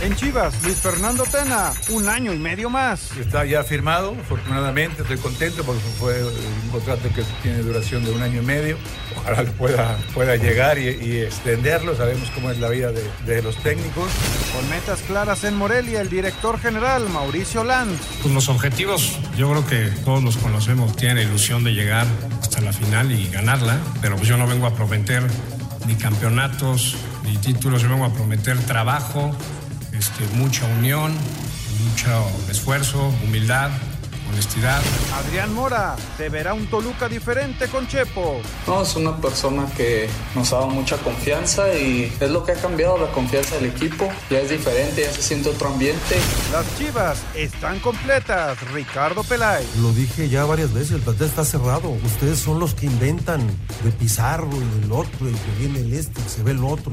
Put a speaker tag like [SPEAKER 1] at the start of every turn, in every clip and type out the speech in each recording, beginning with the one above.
[SPEAKER 1] En Chivas, Luis Fernando Tena, un año y medio más.
[SPEAKER 2] Está ya firmado, afortunadamente, estoy contento porque fue un contrato que tiene duración de un año y medio. Ojalá pueda, pueda llegar y, extenderlo, sabemos cómo es la vida de, de, los técnicos.
[SPEAKER 1] Con metas claras en Morelia, el director general Mauricio Lanz.
[SPEAKER 3] Pues los objetivos, yo creo que todos los conocemos, tienen ilusión de llegar hasta la final y ganarla, pero pues yo no vengo a prometer ni campeonatos, ni títulos, yo vengo a prometer trabajo este, mucha unión, mucho esfuerzo, humildad, honestidad.
[SPEAKER 1] Adrián Mora, ¿te verá un Toluca diferente con Chepo?
[SPEAKER 4] No, es una persona que nos ha dado mucha confianza y es lo que ha cambiado la confianza del equipo. Ya es diferente, ya se siente otro ambiente.
[SPEAKER 1] Las chivas están completas. Ricardo Pelay.
[SPEAKER 5] Lo dije ya varias veces, el plantel está cerrado. Ustedes son los que inventan de Pizarro y del otro, y que viene el este, y se ve el otro.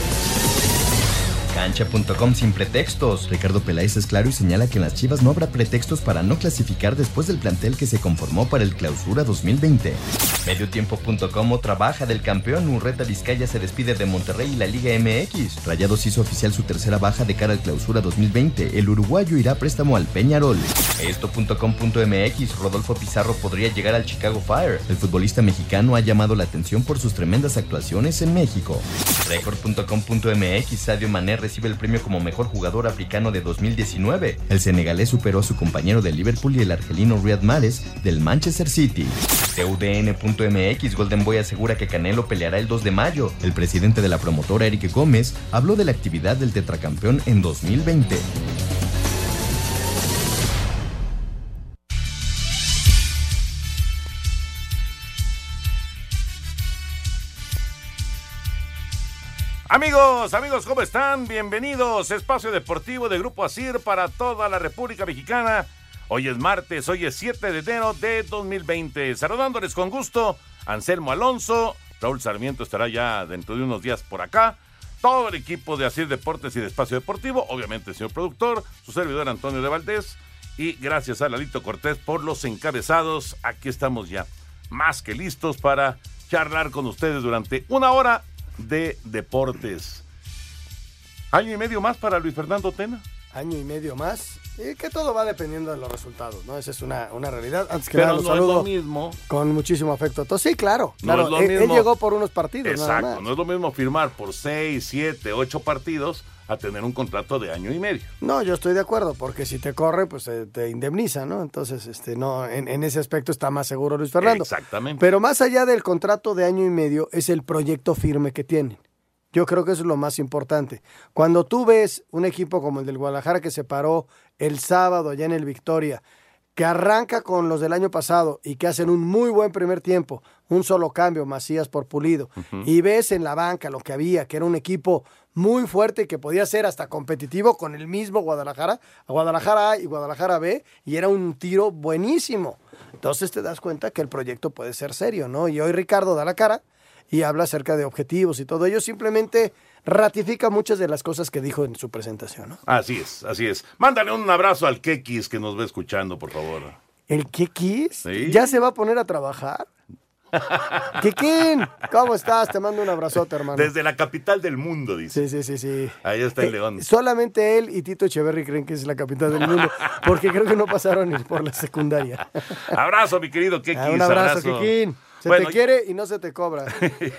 [SPEAKER 6] Cancha.com sin pretextos. Ricardo Peláez es claro y señala que en las Chivas no habrá pretextos para no clasificar después del plantel que se conformó para el Clausura 2020. Mediotiempo.com otra baja del campeón. Urreta Vizcaya se despide de Monterrey y la Liga MX. Rayados hizo oficial su tercera baja de cara al Clausura 2020. El uruguayo irá a préstamo al Peñarol. Esto.com.mx Rodolfo Pizarro podría llegar al Chicago Fire. El futbolista mexicano ha llamado la atención por sus tremendas actuaciones en México. Record.com.mx Sadio Mané recibe el premio como mejor jugador africano de 2019. El senegalés superó a su compañero de Liverpool y el argelino Riyad Mahrez del Manchester City. CUDN.mx Golden Boy asegura que Canelo peleará el 2 de mayo. El presidente de la promotora Eric Gómez habló de la actividad del tetracampeón en 2020.
[SPEAKER 7] Amigos, amigos, ¿cómo están? Bienvenidos. Espacio Deportivo de Grupo Asir para toda la República Mexicana. Hoy es martes, hoy es 7 de enero de 2020. Saludándoles con gusto, Anselmo Alonso. Raúl Sarmiento estará ya dentro de unos días por acá. Todo el equipo de Asir Deportes y de Espacio Deportivo. Obviamente señor productor, su servidor Antonio de Valdés. Y gracias a Lalito Cortés por los encabezados. Aquí estamos ya más que listos para charlar con ustedes durante una hora de deportes. ¿Año y medio más para Luis Fernando Tena?
[SPEAKER 8] Año y medio más. Y que todo va dependiendo de los resultados, ¿no? Esa es una, realidad. Antes que
[SPEAKER 7] Pero
[SPEAKER 8] nada,
[SPEAKER 7] no es lo mismo.
[SPEAKER 8] Con muchísimo afecto. Entonces, sí, claro. claro. él, llegó por unos partidos.
[SPEAKER 7] Exacto. No es lo mismo firmar por seis, siete, ocho partidos a tener un contrato de año y medio.
[SPEAKER 8] No, yo estoy de acuerdo, porque si te corre, pues eh, te indemniza, ¿no? Entonces, este, no, en, en, ese aspecto está más seguro Luis Fernando.
[SPEAKER 7] Exactamente.
[SPEAKER 8] Pero más allá del contrato de año y medio, es el proyecto firme que tienen. Yo creo que eso es lo más importante. Cuando tú ves un equipo como el del Guadalajara que se paró el sábado allá en el Victoria, que arranca con los del año pasado y que hacen un muy buen primer tiempo, un solo cambio, Macías por Pulido, y ves en la banca lo que había, que era un equipo muy fuerte que podía ser hasta competitivo con el mismo Guadalajara, Guadalajara A y Guadalajara B, y era un tiro buenísimo. Entonces te das cuenta que el proyecto puede ser serio, ¿no? Y hoy Ricardo da la cara y habla acerca de objetivos y todo ello, simplemente ratifica muchas de las cosas que dijo en su presentación. ¿no?
[SPEAKER 7] Así es, así es. Mándale un abrazo al Kekis que nos ve escuchando, por favor.
[SPEAKER 8] ¿El Kekis? ¿Ya se va a poner a trabajar? Kikín, ¿cómo estás? Te mando un abrazote, hermano.
[SPEAKER 7] Desde la capital del mundo, dice.
[SPEAKER 8] Sí, sí, sí, sí.
[SPEAKER 7] Ahí está el León.
[SPEAKER 8] solamente él y Tito Echeverry creen que es la capital del mundo, porque creo que no pasaron por la secundaria.
[SPEAKER 7] Abrazo, mi querido Kekis.
[SPEAKER 8] un abrazo, Kikín. Se te quiere y no se te cobra.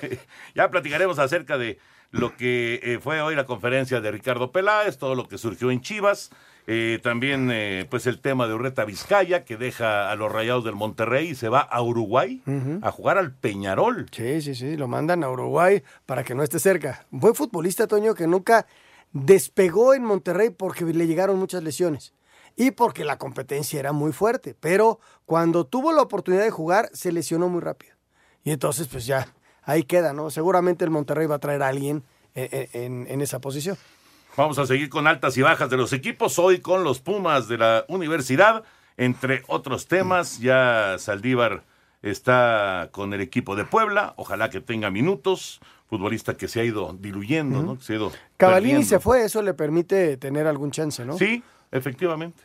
[SPEAKER 7] ya platicaremos acerca de lo que eh, fue hoy la conferencia de Ricardo Peláez, todo lo que surgió en Chivas. Eh, también eh, pues el tema de Urreta Vizcaya que deja a los Rayados del Monterrey y se va a Uruguay a jugar al Peñarol.
[SPEAKER 8] Sí, sí, sí, lo mandan a Uruguay para que no esté cerca. Fue futbolista, Toño, que nunca despegó en Monterrey porque le llegaron muchas lesiones. y porque la competencia era muy fuerte. Pero cuando tuvo la oportunidad de jugar, se lesionó muy rápido. Y entonces, pues ya, ahí queda, ¿no? Seguramente el Monterrey va a traer a alguien en, en- en esa posición.
[SPEAKER 7] Vamos a seguir con altas y bajas de los equipos. Hoy con los Pumas de la universidad, entre otros temas. Ya Saldívar está con el equipo de Puebla. Ojalá que tenga minutos. Futbolista que se ha ido diluyendo, ¿no? Que se ha ido
[SPEAKER 8] Cavallini
[SPEAKER 7] perdiendo.
[SPEAKER 8] se fue, eso le permite tener algún chance, ¿no?
[SPEAKER 7] Sí, efectivamente.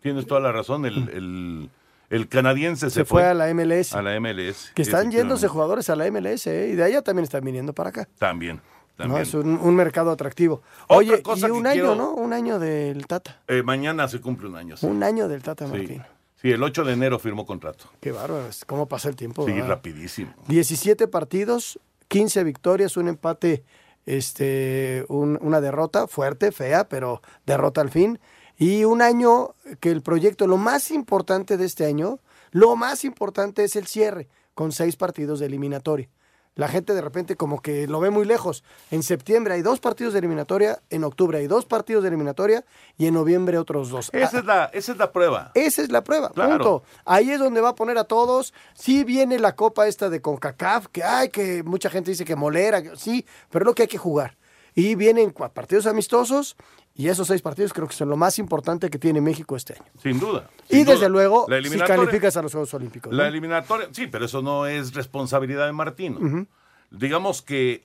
[SPEAKER 7] Tienes toda la razón. El, el- el canadiense se,
[SPEAKER 8] Se fue a la MLS.
[SPEAKER 7] A la MLS.
[SPEAKER 8] Que están yéndose jugadores a la MLS, ¿eh? y de allá también están viniendo para acá.
[SPEAKER 7] También.
[SPEAKER 8] ¿no? Es un, un mercado atractivo.
[SPEAKER 7] Otra
[SPEAKER 8] Oye,
[SPEAKER 7] cosa
[SPEAKER 8] y
[SPEAKER 7] que
[SPEAKER 8] un año,
[SPEAKER 7] quiero-
[SPEAKER 8] ¿no? Un año del Tata.
[SPEAKER 7] Eh, mañana se cumple un año. sí.
[SPEAKER 8] Un año del Tata. Martín.
[SPEAKER 7] Sí, el 8 de enero firmó contrato.
[SPEAKER 8] Qué bárbaro, es- cómo pasa el tiempo.
[SPEAKER 7] Sí,
[SPEAKER 8] ¿verdad?
[SPEAKER 7] rapidísimo.
[SPEAKER 8] 17 partidos, 15 victorias, un empate, este, un- una derrota fuerte, fea, pero derrota al fin. Y un año que el proyecto, lo más importante de este año, lo más importante es el cierre, con seis partidos de eliminatoria. La gente de repente como que lo ve muy lejos. En septiembre hay dos partidos de eliminatoria, en octubre hay dos partidos de eliminatoria y en noviembre otros dos.
[SPEAKER 7] Esa es la, esa es la prueba.
[SPEAKER 8] Esa es la prueba,
[SPEAKER 7] Claro.
[SPEAKER 8] punto. Ahí es donde va a poner a todos. Sí viene la copa esta de CONCACAF, que hay que mucha gente dice que molera, sí, pero es lo que hay que jugar. Y vienen partidos amistosos y esos seis partidos creo que son lo más importante que tiene México este año.
[SPEAKER 7] Sin duda.
[SPEAKER 8] Y desde
[SPEAKER 7] duda.
[SPEAKER 8] luego, si calificas a los Juegos Olímpicos.
[SPEAKER 7] La
[SPEAKER 8] ¿no?
[SPEAKER 7] eliminatoria, sí, pero eso no es responsabilidad de Martino. Digamos que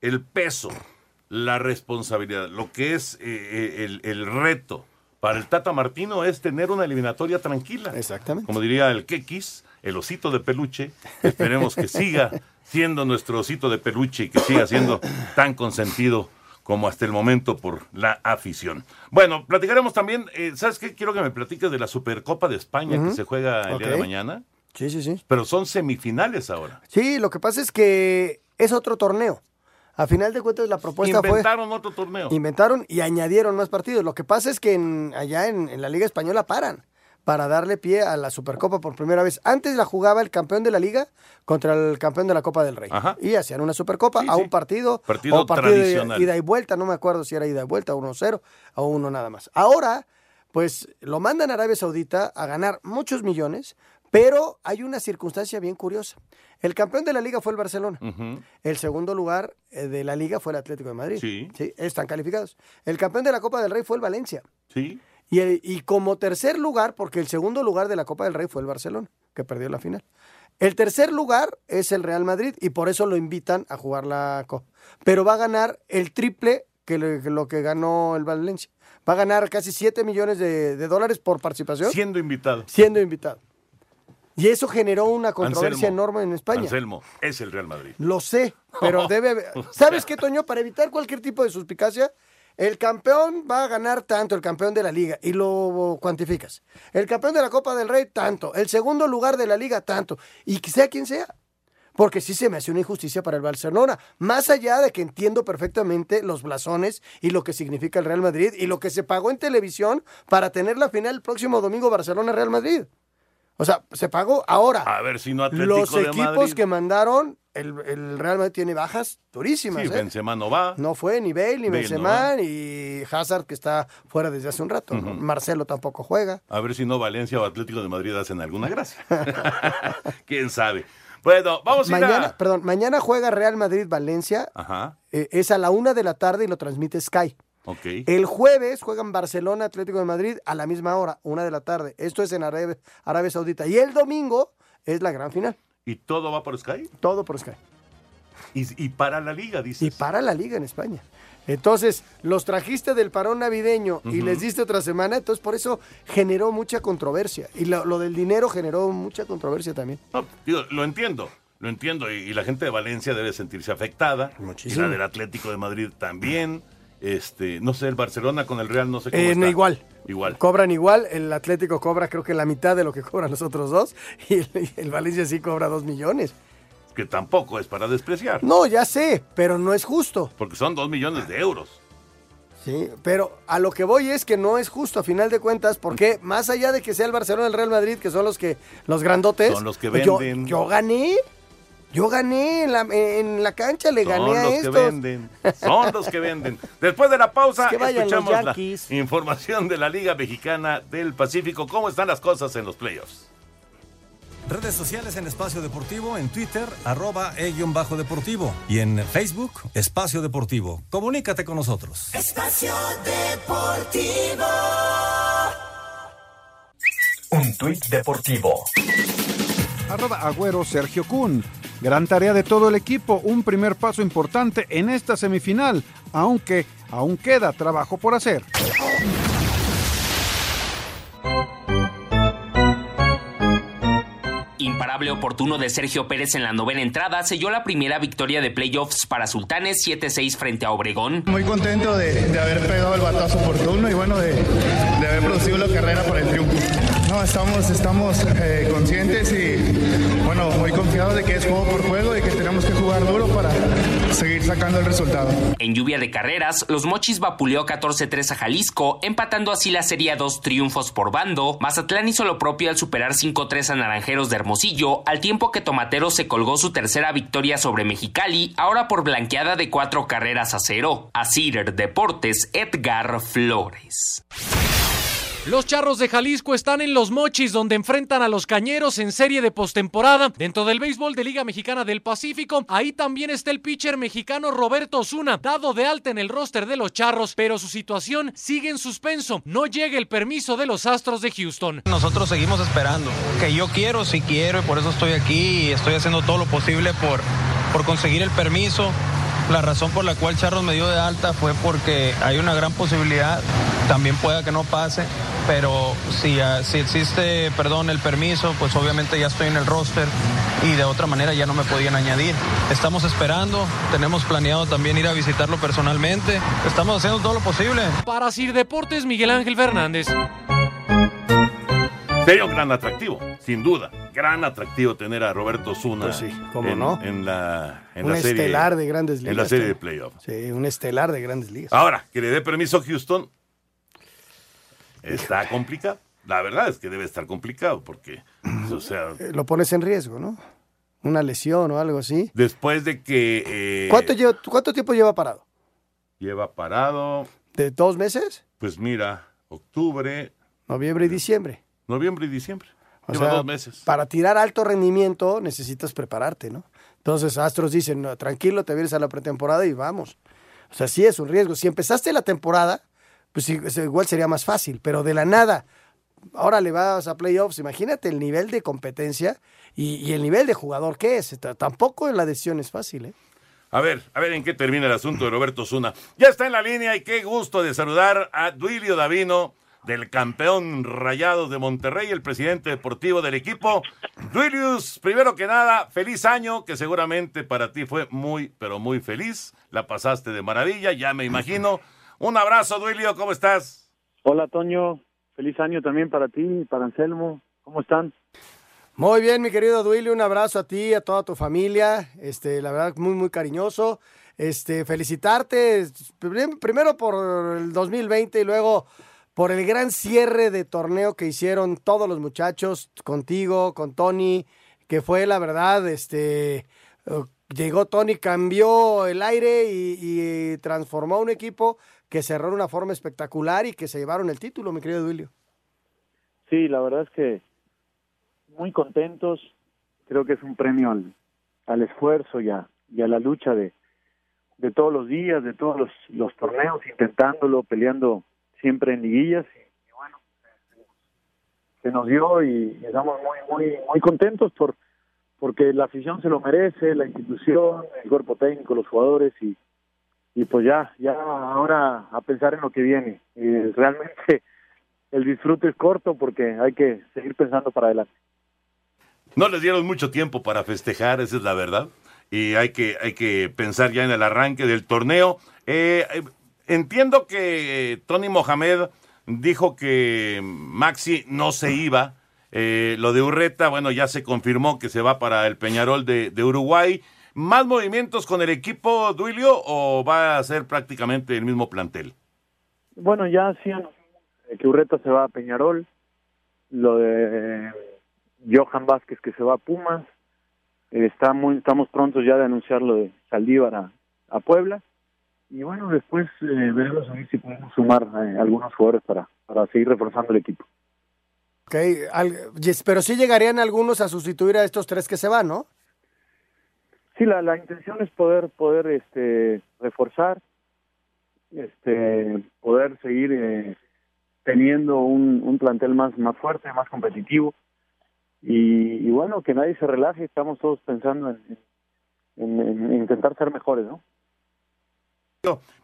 [SPEAKER 7] el peso, la responsabilidad, lo que es eh, eh, el, el reto para el Tata Martino es tener una eliminatoria tranquila.
[SPEAKER 8] Exactamente.
[SPEAKER 7] Como diría el Kekis, el osito de peluche. Esperemos que siga siendo nuestro osito de peluche y que siga siendo tan consentido como hasta el momento por la afición. Bueno, platicaremos también, eh, ¿sabes qué? Quiero que me platiques de la Supercopa de España que se juega el día de mañana.
[SPEAKER 8] Sí, sí, sí.
[SPEAKER 7] Pero son semifinales ahora.
[SPEAKER 8] Sí, lo que pasa es que es otro torneo. A final de cuentas la propuesta fue...
[SPEAKER 7] Inventaron otro torneo.
[SPEAKER 8] Inventaron y añadieron más partidos. Lo que pasa es que en- allá en, en la Liga Española paran para darle pie a la Supercopa por primera vez. Antes la jugaba el campeón de la Liga contra el campeón de la Copa del Rey.
[SPEAKER 7] Ajá.
[SPEAKER 8] Y hacían una Supercopa
[SPEAKER 7] Sí,
[SPEAKER 8] a
[SPEAKER 7] sí.
[SPEAKER 8] un partido.
[SPEAKER 7] Partido
[SPEAKER 8] o partido de
[SPEAKER 7] tradicional.
[SPEAKER 8] ida y vuelta. No me acuerdo si era ida y vuelta, 1-0 o uno nada más. Ahora, pues lo mandan a Arabia Saudita a ganar muchos millones, pero hay una circunstancia bien curiosa. El campeón de la Liga fue el Barcelona. El segundo lugar eh, de la liga fue el Atlético de Madrid.
[SPEAKER 7] Sí.
[SPEAKER 8] están calificados. El campeón de la Copa del Rey fue el Valencia.
[SPEAKER 7] Sí.
[SPEAKER 8] Y, el- y como tercer lugar, porque el segundo lugar de la Copa del Rey fue el Barcelona, que perdió la final. El tercer lugar es el Real Madrid y por eso lo invitan a jugar la Copa. Pero va a ganar el triple que, lo que ganó el Valencia. Va a ganar casi 7 millones de, de dólares por participación
[SPEAKER 7] Siendo invitado.
[SPEAKER 8] siendo invitado. Y eso generó una controversia
[SPEAKER 7] Anselmo.
[SPEAKER 8] enorme en España.
[SPEAKER 7] Anselmo, es el Real Madrid.
[SPEAKER 8] Lo sé, pero debe haber- ¿Sabes qué, Toño? Para evitar cualquier tipo de suspicacia, el campeón va a ganar tanto, el campeón de la liga, y lo cuantificas. El campeón de la Copa del Rey, tanto. El segundo lugar de la liga, tanto. Y sea quien sea. Porque sí se me hace una injusticia para el Barcelona. Más allá de que entiendo perfectamente los blasones y lo que significa el Real Madrid y lo que se pagó en televisión para tener la final el próximo domingo Barcelona-Real Madrid. O sea, se pagó ahora.
[SPEAKER 7] A ver si no Atlético
[SPEAKER 8] Los
[SPEAKER 7] de
[SPEAKER 8] equipos
[SPEAKER 7] Madrid.
[SPEAKER 8] que mandaron, el, el Real Madrid tiene bajas durísimas.
[SPEAKER 7] Sí,
[SPEAKER 8] ¿eh?
[SPEAKER 7] Benzema no va.
[SPEAKER 8] No fue ni Bale, ni
[SPEAKER 7] Bale
[SPEAKER 8] Benzema, ni Hazard, que está fuera desde hace un rato. Marcelo tampoco juega.
[SPEAKER 7] A ver si no Valencia o Atlético de Madrid hacen alguna gracia. ¿Quién sabe? Bueno, vamos a ir
[SPEAKER 8] Mañana,
[SPEAKER 7] a...
[SPEAKER 8] perdón, mañana juega Real Madrid-Valencia.
[SPEAKER 7] Ajá,
[SPEAKER 8] eh, es a la una de la tarde y lo transmite Sky.
[SPEAKER 7] ok.
[SPEAKER 8] El jueves juegan Barcelona, Atlético de Madrid a la misma hora, una de la tarde. Esto es en Arabia, Arabia Saudita. Y el domingo es la gran final.
[SPEAKER 7] ¿Y todo va por Sky?
[SPEAKER 8] Todo por Sky.
[SPEAKER 7] Y, y para la liga, dices.
[SPEAKER 8] Y para la liga en España. Entonces, los trajiste del parón navideño y les diste otra semana, entonces por eso generó mucha controversia. Y lo, lo del dinero generó mucha controversia también.
[SPEAKER 7] No, digo, lo entiendo, lo entiendo. Y, y la gente de Valencia debe sentirse afectada.
[SPEAKER 8] Muchísimo.
[SPEAKER 7] Y la del Atlético de Madrid también. Este, no sé, el Barcelona con el Real, no sé cómo
[SPEAKER 8] Eh,
[SPEAKER 7] está.
[SPEAKER 8] no, igual.
[SPEAKER 7] Igual.
[SPEAKER 8] Cobran igual, el Atlético cobra creo que la mitad de lo que cobran los otros dos y el, Valencia sí cobra dos millones.
[SPEAKER 7] Que tampoco es para despreciar.
[SPEAKER 8] No, ya sé, pero no es justo.
[SPEAKER 7] Porque son dos millones de euros.
[SPEAKER 8] Sí, pero a lo que voy es que no es justo a final de cuentas, porque más allá de que sea el Barcelona el Real Madrid, que son los que los grandotes,
[SPEAKER 7] Son los que
[SPEAKER 8] yo-
[SPEAKER 7] venden.
[SPEAKER 8] Yo, gané. Yo gané en la, en la cancha, le gané
[SPEAKER 7] Son
[SPEAKER 8] a
[SPEAKER 7] los que
[SPEAKER 8] estos.
[SPEAKER 7] venden. Son los que venden. Después de la pausa,
[SPEAKER 8] Es que
[SPEAKER 7] escuchamos la información de la Liga Mexicana del Pacífico. ¿Cómo están las cosas en los playoffs?
[SPEAKER 9] Redes sociales en Espacio Deportivo, en Twitter, arroba e-bajo deportivo. Y en Facebook, Espacio Deportivo. Comunícate con nosotros.
[SPEAKER 10] Espacio Deportivo.
[SPEAKER 6] Un tuit deportivo.
[SPEAKER 1] Arroba Agüero Sergio Kun. Gran tarea de todo el equipo, un primer paso importante en esta semifinal, aunque aún queda trabajo por hacer.
[SPEAKER 11] Imparable oportuno de Sergio Pérez en la novena entrada selló la primera victoria de playoffs para Sultanes 7-6 frente a Obregón.
[SPEAKER 12] Muy contento de, de haber pegado el batazo oportuno y bueno, de, de haber producido la carrera para el triunfo. No, estamos, estamos eh, conscientes y bueno, muy confiados de que es juego por juego y que tenemos que jugar duro para seguir sacando el resultado.
[SPEAKER 11] En lluvia de carreras, los Mochis vapuleó 14-3 a Jalisco, empatando así la serie a dos triunfos por bando. Mazatlán hizo lo propio al superar 5-3 a Naranjeros de Hermosillo, al tiempo que Tomatero se colgó su tercera victoria sobre Mexicali, ahora por blanqueada de cuatro carreras a cero. A Deportes, Edgar Flores.
[SPEAKER 13] Los Charros de Jalisco están en Los Mochis, donde enfrentan a los Cañeros en serie de postemporada dentro del béisbol de Liga Mexicana del Pacífico. Ahí también está el pitcher mexicano Roberto Osuna, dado de alta en el roster de los Charros, pero su situación sigue en suspenso. No llega el permiso de los Astros de Houston.
[SPEAKER 14] Nosotros seguimos esperando. Que yo quiero, sí quiero, y por eso estoy aquí y estoy haciendo todo lo posible por, por conseguir el permiso. La razón por la cual Charros me dio de alta fue porque hay una gran posibilidad, también pueda que no pase, pero si, ah, si existe, perdón, el permiso, pues obviamente ya estoy en el roster y de otra manera ya no me podían añadir. Estamos esperando, tenemos planeado también ir a visitarlo personalmente, estamos haciendo todo lo posible.
[SPEAKER 13] Para Sir Deportes, Miguel Ángel Fernández.
[SPEAKER 7] Sería un gran atractivo, sin duda. Gran atractivo tener a Roberto Zuna
[SPEAKER 8] Pues sí, cómo
[SPEAKER 7] en,
[SPEAKER 8] no.
[SPEAKER 7] en la, en
[SPEAKER 8] un
[SPEAKER 7] la serie,
[SPEAKER 8] estelar de grandes ligas.
[SPEAKER 7] En la serie de
[SPEAKER 8] también.
[SPEAKER 7] playoff.
[SPEAKER 8] Sí, un estelar de grandes ligas.
[SPEAKER 7] Ahora, que le dé permiso a Houston, está complicado. La verdad es que debe estar complicado porque, o sea,
[SPEAKER 8] Eh, Lo pones en riesgo, ¿no? Una lesión o algo así.
[SPEAKER 7] después de que eh,
[SPEAKER 8] ¿Cuánto, lleva- ¿Cuánto tiempo lleva parado?
[SPEAKER 7] lleva parado,
[SPEAKER 8] ¿De dos meses?
[SPEAKER 7] pues mira, octubre,
[SPEAKER 8] Noviembre y diciembre.
[SPEAKER 7] noviembre y diciembre.
[SPEAKER 8] O
[SPEAKER 7] lleva
[SPEAKER 8] sea,
[SPEAKER 7] dos meses.
[SPEAKER 8] Para tirar alto rendimiento necesitas prepararte, ¿no? Entonces Astros dicen, no, tranquilo, te vienes a la pretemporada y vamos. O sea, sí es un riesgo. Si empezaste la temporada, pues igual sería más fácil, pero de la nada, ahora le vas a playoffs, imagínate el nivel de competencia y, y el nivel de jugador que es. Tampoco la decisión es fácil, ¿eh?
[SPEAKER 7] A ver, a ver en qué termina el asunto de Roberto Zuna. Ya está en la línea y qué gusto de saludar a Duilio Davino, del campeón Rayados de Monterrey, el presidente deportivo del equipo. Duilius, primero que nada, feliz año, que seguramente para ti fue muy, pero muy feliz. La pasaste de maravilla, ya me imagino. Un abrazo, Duilio, ¿cómo estás?
[SPEAKER 15] Hola, Toño. Feliz año también para ti y para Anselmo. ¿Cómo están?
[SPEAKER 8] Muy bien, mi querido Duilio, un abrazo a ti, a toda tu familia, este, la verdad, muy, muy cariñoso. Este, felicitarte prim- primero por el 2020 y luego por el gran cierre de torneo que hicieron todos los muchachos, contigo, con Tony, que fue la verdad, este, eh, llegó Tony, cambió el aire y, transformó un equipo que cerró de una forma espectacular y que se llevaron el título, mi querido Duilio.
[SPEAKER 15] Sí, la verdad es que muy contentos. Creo que es un premio al, al esfuerzo y a, y a la lucha de, de todos los días, de todos los torneos, intentándolo, peleando siempre en liguillas. Y, bueno, se nos dio y estamos muy, muy, muy contentos por porque la afición se lo merece, la institución, el cuerpo técnico, los jugadores y, y pues ya, ya ahora a pensar en lo que viene. Y realmente el disfrute es corto porque hay que seguir pensando para adelante.
[SPEAKER 7] No les dieron mucho tiempo para festejar, esa es la verdad. Y hay que, hay que pensar ya en el arranque del torneo. Eh, eh, entiendo que Tony Mohamed dijo que Maxi no se iba. Eh, lo de Urreta, bueno, ya se confirmó que se va para el Peñarol de, Uruguay. ¿Más movimientos con el equipo, Duilio, o va a ser prácticamente el mismo plantel?
[SPEAKER 15] Bueno, ya hacían que Urreta se va a Peñarol, lo de Johan Vázquez que se va a Pumas, Eh, está muy, estamos prontos ya de anunciar lo de Saldívar a Puebla. Y bueno, después eh, veremos a ver si podemos sumar eh, algunos jugadores para, para seguir reforzando el equipo.
[SPEAKER 8] Ok, al- yes, pero sí llegarían algunos a sustituir a estos tres que se van, ¿no?
[SPEAKER 15] Sí, la, la intención es poder poder este reforzar, este poder seguir eh, teniendo un, un plantel más más fuerte, más competitivo y, y bueno que nadie se relaje. Estamos todos pensando en, en- en- en intentar ser mejores, ¿no?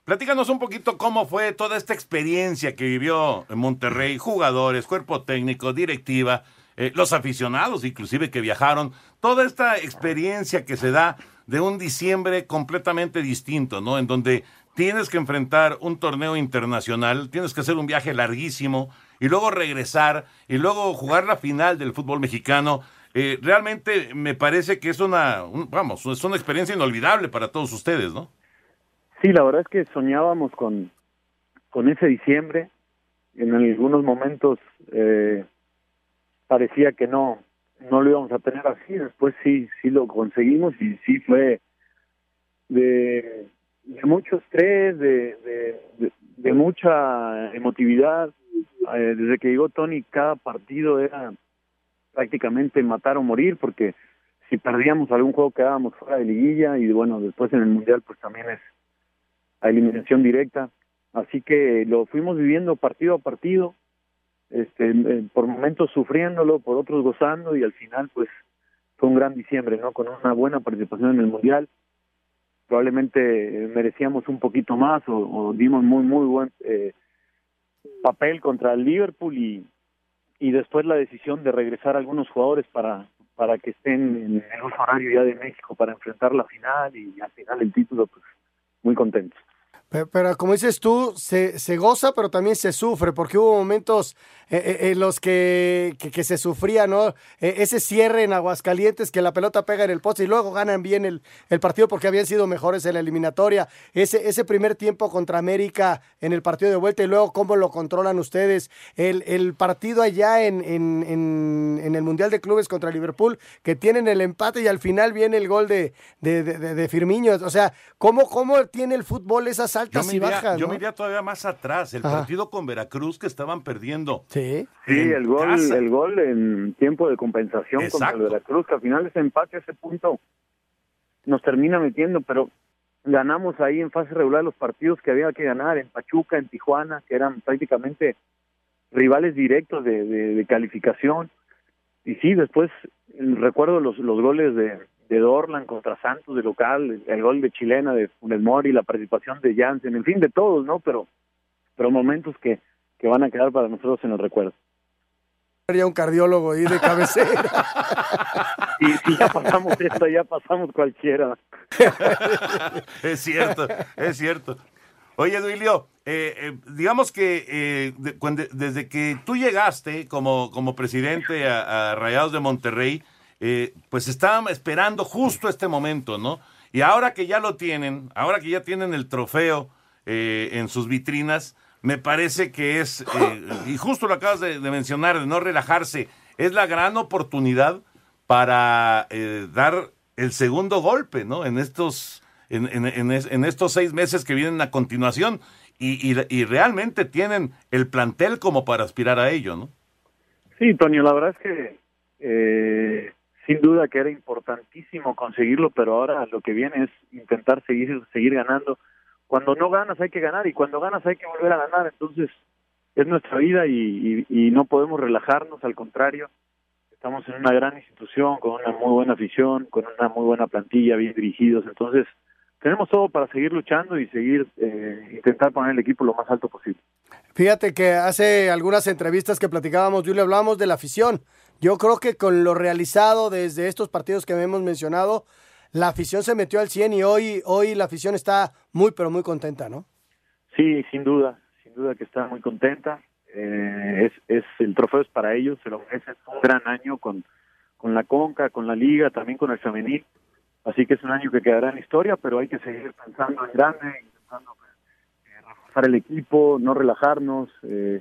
[SPEAKER 7] Platícanos un poquito cómo fue toda esta experiencia que vivió en Monterrey, jugadores, cuerpo técnico, directiva, eh, los aficionados inclusive que viajaron, toda esta experiencia que se da de un diciembre completamente distinto, ¿no? En donde tienes que enfrentar un torneo internacional, tienes que hacer un viaje larguísimo y luego regresar y luego jugar la final del fútbol mexicano. Eh, realmente me parece que es una, un- vamos, es una experiencia inolvidable para todos ustedes, ¿no?
[SPEAKER 15] Sí, la verdad es que soñábamos con, con ese diciembre. En algunos momentos eh, parecía que no, no lo íbamos a tener así. Después sí, sí lo conseguimos y sí fue de, de mucho estrés, de, de, mucha emotividad. Eh, desde que llegó Tony, cada partido era prácticamente matar o morir porque si perdíamos algún juego quedábamos fuera de liguilla y bueno, después en el Mundial pues también es a eliminación directa. Así que lo fuimos viviendo partido a partido, este, por momentos sufriéndolo, por otros gozando y al final pues fue un gran diciembre, ¿no? Con una buena participación en el Mundial. Probablemente merecíamos un poquito más o, dimos muy, muy buen eh, papel contra el Liverpool y, y después la decisión de regresar algunos jugadores para para que estén en el uso horario ya de México para enfrentar la final y al final el título, pues muy contentos.
[SPEAKER 8] Pero, como dices tú, se, se goza, pero también se sufre, porque hubo momentos eh, eh, en los que, que, se sufría, ¿no? Eh, ese cierre en Aguascalientes, que la pelota pega en el poste y luego ganan bien el, el partido porque habían sido mejores en la eliminatoria. Ese, ese primer tiempo contra América en el partido de vuelta y luego cómo lo controlan ustedes. El, el partido allá en, en, en, el Mundial de Clubes contra Liverpool, que tienen el empate y al final viene el gol de, de, de, Firmino. O sea, ¿cómo, ¿cómo tiene el fútbol esas altas
[SPEAKER 7] me,
[SPEAKER 8] y
[SPEAKER 7] iría,
[SPEAKER 8] bajas?
[SPEAKER 7] yo
[SPEAKER 8] ¿no?
[SPEAKER 7] me iría todavía más atrás, el
[SPEAKER 8] Ajá.
[SPEAKER 7] partido con Veracruz que estaban perdiendo.
[SPEAKER 8] Sí.
[SPEAKER 15] Sí, el gol,
[SPEAKER 7] casa.
[SPEAKER 15] el gol en tiempo de compensación contra el Veracruz, que al final ese empate, ese punto, nos termina metiendo, pero ganamos ahí en fase regular los partidos que había que ganar, en Pachuca, en Tijuana, que eran prácticamente rivales directos de, de- de calificación. Y sí, después recuerdo los, los goles de, de Dorlan contra Santos de local, el, el gol de Chilena de Funes Mori, la participación de Jansen, en fin, de todos, ¿no? Pero, pero momentos que, que van a quedar para nosotros en el recuerdo.
[SPEAKER 8] Sería un cardiólogo ahí de cabecera.
[SPEAKER 15] Y si ya pasamos esto, ya pasamos cualquiera.
[SPEAKER 7] es cierto, es cierto. Oye, Duilio, eh, eh, digamos que eh, de- cuando- desde que tú llegaste como, como presidente a, a Rayados de Monterrey, eh, pues estaban esperando justo este momento, ¿no? Y ahora que ya lo tienen, ahora que ya tienen el trofeo eh, en sus vitrinas, me parece que es, eh, y justo lo acabas de, mencionar, de no relajarse, es la gran oportunidad para eh, dar el segundo golpe, ¿no? En estos, en, en estos seis meses que vienen a continuación. Y, y- y realmente tienen el plantel como para aspirar a ello, ¿no?
[SPEAKER 15] Sí, Toño, la verdad es que eh, sin duda que era importantísimo conseguirlo, pero ahora lo que viene es intentar seguir seguir ganando. Cuando no ganas hay que ganar y cuando ganas hay que volver a ganar. Entonces es nuestra vida y, no podemos relajarnos, al contrario. Estamos en una gran institución, con una muy buena afición, con una muy buena plantilla, bien dirigidos. Entonces tenemos todo para seguir luchando y seguir eh, intentar poner el equipo lo más alto posible.
[SPEAKER 8] Fíjate que hace algunas entrevistas que platicábamos, yo le hablamos de la afición. Yo creo que con lo realizado desde estos partidos que hemos mencionado, la afición se metió al 100 y hoy, hoy la afición está muy, pero muy contenta, ¿no?
[SPEAKER 15] Sí, sin duda, sin duda que está muy contenta. Eh, es, es el trofeo es para ellos, se lo merecen un gran año con, con la Conca, con la Liga, también con el femenil. Así que es un año que quedará en historia, pero hay que seguir pensando en grande, intentando eh, reforzar el equipo, no relajarnos, eh,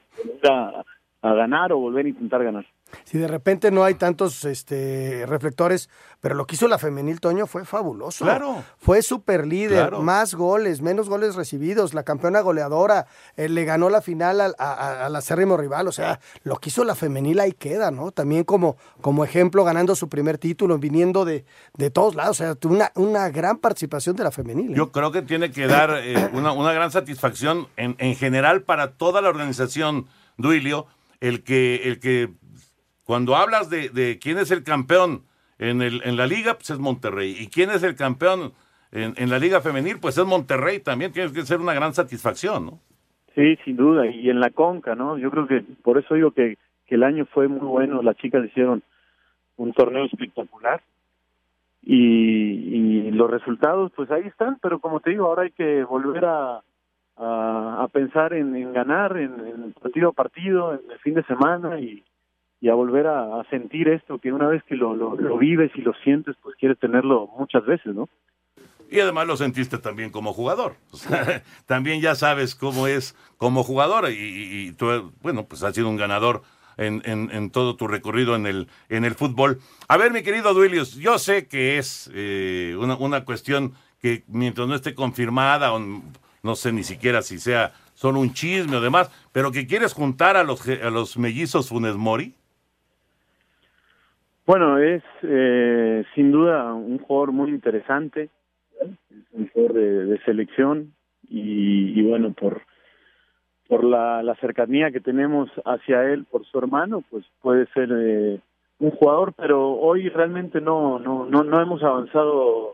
[SPEAKER 15] a, a ganar o volver a intentar ganar.
[SPEAKER 8] Si de repente no hay tantos este, reflectores, pero lo que hizo la femenil Toño fue fabuloso.
[SPEAKER 7] Claro.
[SPEAKER 8] Fue super líder,
[SPEAKER 7] Claro.
[SPEAKER 8] más goles, menos goles recibidos, la campeona goleadora, eh, le ganó la final al, a, a- al acérrimo rival, o sea, lo que hizo la femenil ahí queda, ¿no? También como, como ejemplo, ganando su primer título, viniendo de, de todos lados, o sea, una, una gran participación de la femenil. ¿eh?
[SPEAKER 7] Yo creo que tiene que dar eh, una, una gran satisfacción en, en general para toda la organización, Duilio, el que, el que cuando hablas de, de quién es el campeón en, el, en la liga, pues es Monterrey. Y quién es el campeón en, la liga femenil, pues es Monterrey también. Tiene que ser una gran satisfacción, ¿no?
[SPEAKER 15] Sí, sin duda, y en la Conca, ¿no? Yo creo que por eso digo que, el año fue muy bueno, las chicas hicieron un torneo espectacular y, y los resultados pues ahí están, pero como te digo, ahora hay que volver a, a, pensar en, en ganar en, en partido a partido, en el fin de semana y, y a volver a, sentir esto que una vez que lo, lo, vives y lo sientes, pues quieres tenerlo muchas veces, ¿no?
[SPEAKER 7] Y además lo sentiste también como jugador. También ya sabes cómo es como jugador y, y- tú, bueno, pues has sido un ganador en, en- todo tu recorrido en el, en el fútbol. A ver, mi querido Duilius, yo sé que es eh, una, una cuestión que mientras no esté confirmada, o no sé ni siquiera si sea solo un chisme o demás, pero que quieres juntar a los, a los mellizos Funes Mori.
[SPEAKER 15] Bueno, es eh, sin duda un jugador muy interesante, es un jugador de, selección y, y bueno, por por la, la cercanía que tenemos hacia él, por su hermano, pues puede ser eh, un jugador, pero hoy realmente no no no, no hemos avanzado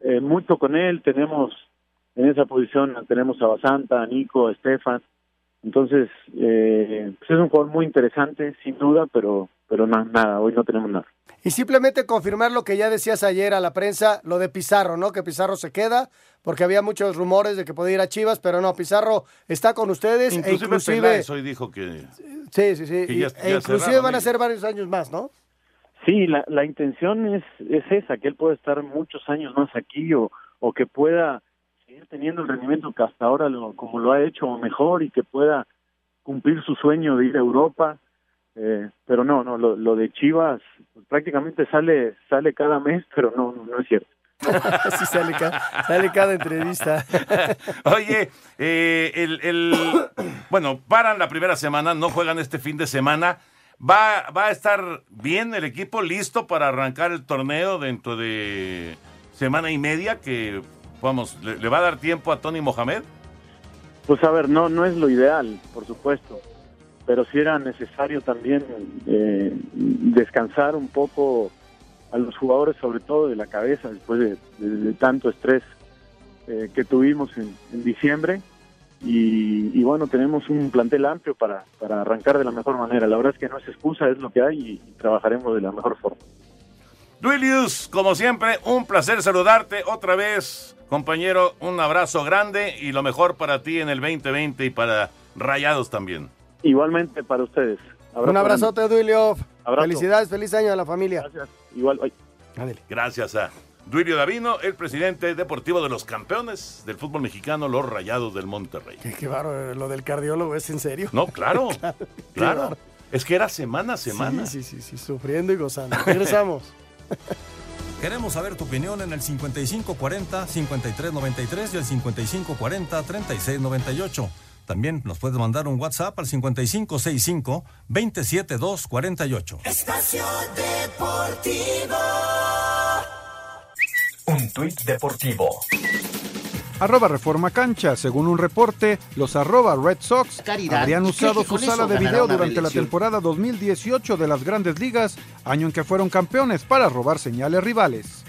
[SPEAKER 15] eh, mucho con él. Tenemos en esa posición tenemos a Basanta, a Nico, a Estefan. Entonces, eh, pues es un jugador muy interesante, sin duda, pero pero na- nada, hoy no tenemos nada.
[SPEAKER 8] Y simplemente confirmar lo que ya decías ayer a la prensa, lo de Pizarro, ¿no? Que Pizarro se queda, porque había muchos rumores de que podía ir a Chivas, pero no, Pizarro está con ustedes
[SPEAKER 7] Inclusive,
[SPEAKER 8] e inclusive...
[SPEAKER 7] Peláez hoy dijo que...
[SPEAKER 8] Sí, sí, sí.
[SPEAKER 7] que
[SPEAKER 8] y-
[SPEAKER 7] ya-
[SPEAKER 8] e inclusive
[SPEAKER 7] cerraron
[SPEAKER 8] van a ser varios años más, ¿no?
[SPEAKER 15] Sí, la, la intención es, es esa, que él pueda estar muchos años más aquí o, o que pueda seguir teniendo el rendimiento que hasta ahora lo, como lo ha hecho o mejor y que pueda cumplir su sueño de ir a Europa. Eh, pero no, no, lo, lo de Chivas pues, prácticamente sale sale cada mes, pero no, no, no es cierto.
[SPEAKER 8] sí, sale cada, sale cada entrevista.
[SPEAKER 7] Oye, eh, el, el- bueno, paran la primera semana, no juegan este fin de semana. ¿Va, ¿Va a estar bien el equipo listo para arrancar el torneo dentro de semana y media? Que, vamos, ¿le, le va a dar tiempo a Tony Mohamed?
[SPEAKER 15] Pues a ver, no, no es lo ideal, por supuesto, pero sí era necesario también eh, descansar un poco a los jugadores, sobre todo de la cabeza, después de, de- de tanto estrés eh, que tuvimos en, en diciembre. Y, y bueno, tenemos un plantel amplio para, para arrancar de la mejor manera. La verdad es que no es excusa, es lo que hay y, y trabajaremos de la mejor forma.
[SPEAKER 7] Duilius, como siempre, un placer saludarte otra vez, compañero. Un abrazo grande y lo mejor para ti en el 2020 y para Rayados también.
[SPEAKER 15] Igualmente para ustedes.
[SPEAKER 8] Un abrazote, Duilio.
[SPEAKER 7] Abrazo.
[SPEAKER 8] Felicidades, feliz año a la familia.
[SPEAKER 15] Gracias. Igual,
[SPEAKER 7] Gracias a Duilio Davino, el presidente deportivo de los campeones del fútbol mexicano, los Rayados del Monterrey.
[SPEAKER 8] Qué, qué lo del cardiólogo, ¿es en serio?
[SPEAKER 7] No, claro,
[SPEAKER 8] Claro.
[SPEAKER 7] Es que era semana a semana.
[SPEAKER 8] Sí, sí, sí, sí, sufriendo y gozando. Regresamos.
[SPEAKER 9] Queremos saber tu opinión en el 5540-5393 y el 5540-3698. También nos puedes mandar un WhatsApp al 5565-27248.
[SPEAKER 10] Espacio Deportivo.
[SPEAKER 6] Un tuit deportivo.
[SPEAKER 1] Arroba Reforma Cancha. Según un reporte, los arroba Red Sox
[SPEAKER 16] Caridad,
[SPEAKER 1] habrían
[SPEAKER 16] ¿cree
[SPEAKER 1] usado su sala de video durante la temporada 2018 de las grandes ligas, año en que fueron campeones para robar señales rivales.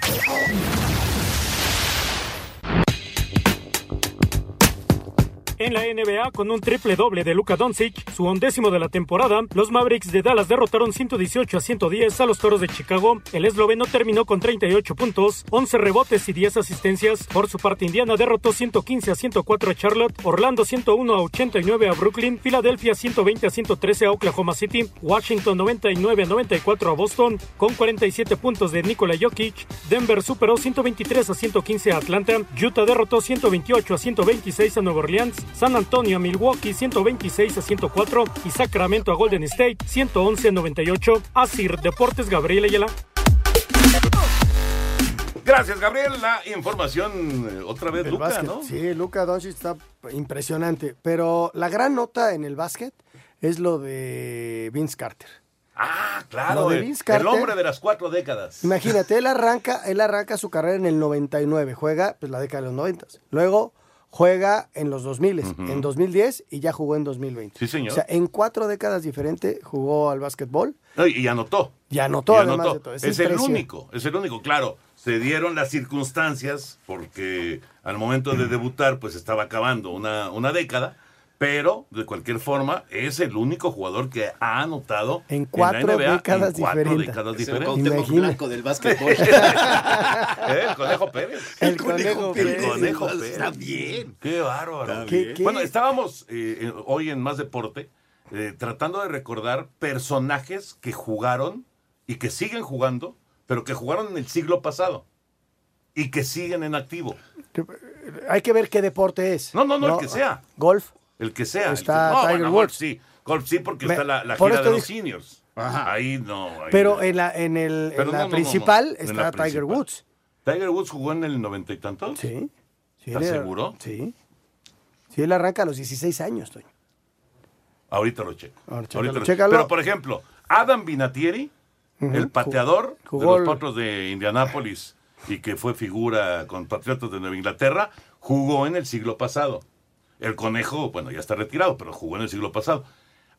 [SPEAKER 17] En la NBA, con un triple doble de Luka Doncic, su undécimo de la temporada, los Mavericks de Dallas derrotaron 118 a 110 a los Toros de Chicago. El esloveno terminó con 38 puntos, 11 rebotes y 10 asistencias. Por su parte, Indiana derrotó 115 a 104 a Charlotte, Orlando 101 a 89 a Brooklyn, Filadelfia 120 a 113 a Oklahoma City, Washington 99 a 94 a Boston, con 47 puntos de Nikola Jokic. Denver superó 123 a 115 a Atlanta, Utah derrotó 128 a 126 a Nueva Orleans San Antonio a Milwaukee 126 a 104 y Sacramento a Golden State 111 a 98. Asir Deportes Gabriel Ayala.
[SPEAKER 7] Gracias, Gabriel. La información eh, otra vez,
[SPEAKER 8] Del
[SPEAKER 7] Luca,
[SPEAKER 8] básquet.
[SPEAKER 7] ¿no?
[SPEAKER 8] Sí, Luca Doncic está impresionante. Pero la gran nota en el básquet es lo de Vince Carter.
[SPEAKER 7] Ah, claro.
[SPEAKER 8] Lo de
[SPEAKER 7] el,
[SPEAKER 8] Vince
[SPEAKER 7] el
[SPEAKER 8] Carter.
[SPEAKER 7] hombre de las cuatro décadas.
[SPEAKER 8] Imagínate, él arranca, él arranca su carrera en el 99, juega pues la década de los 90. Luego juega en los 2000,
[SPEAKER 7] Ujú.
[SPEAKER 8] en 2010 y ya jugó en 2020.
[SPEAKER 7] Sí, señor.
[SPEAKER 8] O sea, en cuatro décadas diferentes jugó al básquetbol.
[SPEAKER 7] No, y y anotó.
[SPEAKER 8] Y anotó,
[SPEAKER 7] Y
[SPEAKER 8] además
[SPEAKER 7] anotó.
[SPEAKER 8] de todo. Es
[SPEAKER 7] Es, el único, es el único. Claro, se dieron las circunstancias porque al momento de debutar, pues estaba acabando una, una década. Pero, de cualquier forma, es el único jugador que ha anotado
[SPEAKER 8] En
[SPEAKER 7] la
[SPEAKER 8] cuatro
[SPEAKER 7] NBA
[SPEAKER 8] décadas
[SPEAKER 7] en cuatro
[SPEAKER 8] diferentes.
[SPEAKER 7] décadas
[SPEAKER 8] Es el
[SPEAKER 7] diferentes.
[SPEAKER 8] Imagina.
[SPEAKER 16] Blanco del básquetbol.
[SPEAKER 7] ¿Eh? El Conejo Pérez.
[SPEAKER 8] El Conejo
[SPEAKER 7] El
[SPEAKER 8] Pérez.
[SPEAKER 7] Conejo
[SPEAKER 16] Está
[SPEAKER 7] Pérez.
[SPEAKER 16] bien.
[SPEAKER 7] Qué bárbaro.
[SPEAKER 16] Está bien.
[SPEAKER 8] ¿Qué-
[SPEAKER 7] Bueno, estábamos eh, hoy en Más Deporte eh, tratando de recordar personajes que jugaron y que siguen jugando, pero que jugaron en el siglo pasado y que siguen en activo.
[SPEAKER 8] Hay que ver qué deporte es.
[SPEAKER 7] No, no, no, el que sea.
[SPEAKER 8] Golf.
[SPEAKER 7] El que sea.
[SPEAKER 8] Está
[SPEAKER 7] no,
[SPEAKER 8] Tiger Woods.
[SPEAKER 7] golf sí. Golf sí, porque
[SPEAKER 8] Me-
[SPEAKER 7] está la, la gira de los
[SPEAKER 8] dije-
[SPEAKER 7] seniors. Ahí no. ahí
[SPEAKER 8] Pero
[SPEAKER 7] no.
[SPEAKER 8] en la, en el, en la
[SPEAKER 7] no,
[SPEAKER 8] principal está
[SPEAKER 7] la
[SPEAKER 8] Tiger
[SPEAKER 7] principal.
[SPEAKER 8] Woods.
[SPEAKER 7] ¿Tiger Woods jugó en el noventa y tantos?
[SPEAKER 8] Sí. Sí,
[SPEAKER 7] ¿Estás
[SPEAKER 8] él-
[SPEAKER 7] seguro?
[SPEAKER 8] Sí. Sí, él arranca a los 16 años, Toño.
[SPEAKER 7] Ahorita lo checo.
[SPEAKER 8] Ahora, chécalo,
[SPEAKER 7] Ahorita lo-
[SPEAKER 8] chécalo.
[SPEAKER 7] Pero, por ejemplo, Adam Vinatieri, el pateador
[SPEAKER 8] Jugó
[SPEAKER 7] de los Potros de Indianápolis y que fue figura con Patriotas de Nueva Inglaterra, jugó en el siglo pasado. El conejo, bueno, ya está retirado, pero jugó en el siglo pasado.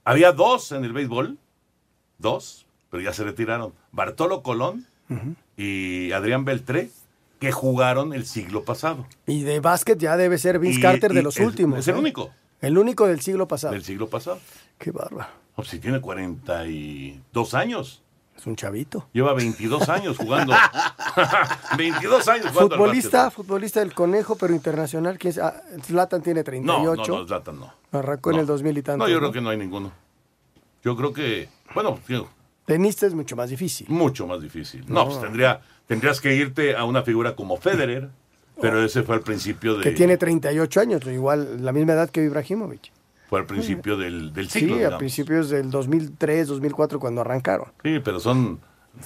[SPEAKER 7] Había dos en el béisbol, dos, pero ya se retiraron. Bartolo Colón y Adrián Beltré, que jugaron el siglo pasado.
[SPEAKER 8] Y de básquet ya debe ser Vince
[SPEAKER 7] Y-
[SPEAKER 8] Carter
[SPEAKER 7] y
[SPEAKER 8] de los
[SPEAKER 7] es-
[SPEAKER 8] últimos.
[SPEAKER 7] es el
[SPEAKER 8] ¿eh?
[SPEAKER 7] único.
[SPEAKER 8] El único del siglo pasado.
[SPEAKER 7] Del siglo pasado.
[SPEAKER 8] Qué bárbaro.
[SPEAKER 7] Oh, si tiene 42 años.
[SPEAKER 8] Es un chavito.
[SPEAKER 7] Lleva 22 años jugando. 22 años jugando
[SPEAKER 8] Futbolista, futbolista del conejo, pero internacional. ¿quién es? Ah, Zlatan tiene
[SPEAKER 7] No,
[SPEAKER 8] 38.
[SPEAKER 7] no, no, Zlatan no.
[SPEAKER 8] Arrancó en el 2000 y tantos.
[SPEAKER 7] No, yo creo que no hay ninguno. Yo creo que, bueno, digo,
[SPEAKER 8] Tenista es mucho más difícil.
[SPEAKER 7] mucho más difícil. No,
[SPEAKER 8] No.
[SPEAKER 7] pues tendría, tendrías que irte a una figura como Federer, pero ese fue al principio de,
[SPEAKER 8] Que tiene 38 años, igual la misma edad que Ibrahimovic.
[SPEAKER 7] Fue al principio del, del
[SPEAKER 8] Sí,
[SPEAKER 7] siglo,
[SPEAKER 8] a
[SPEAKER 7] digamos.
[SPEAKER 8] principios del 2003, 2004, cuando arrancaron.
[SPEAKER 7] Sí, pero son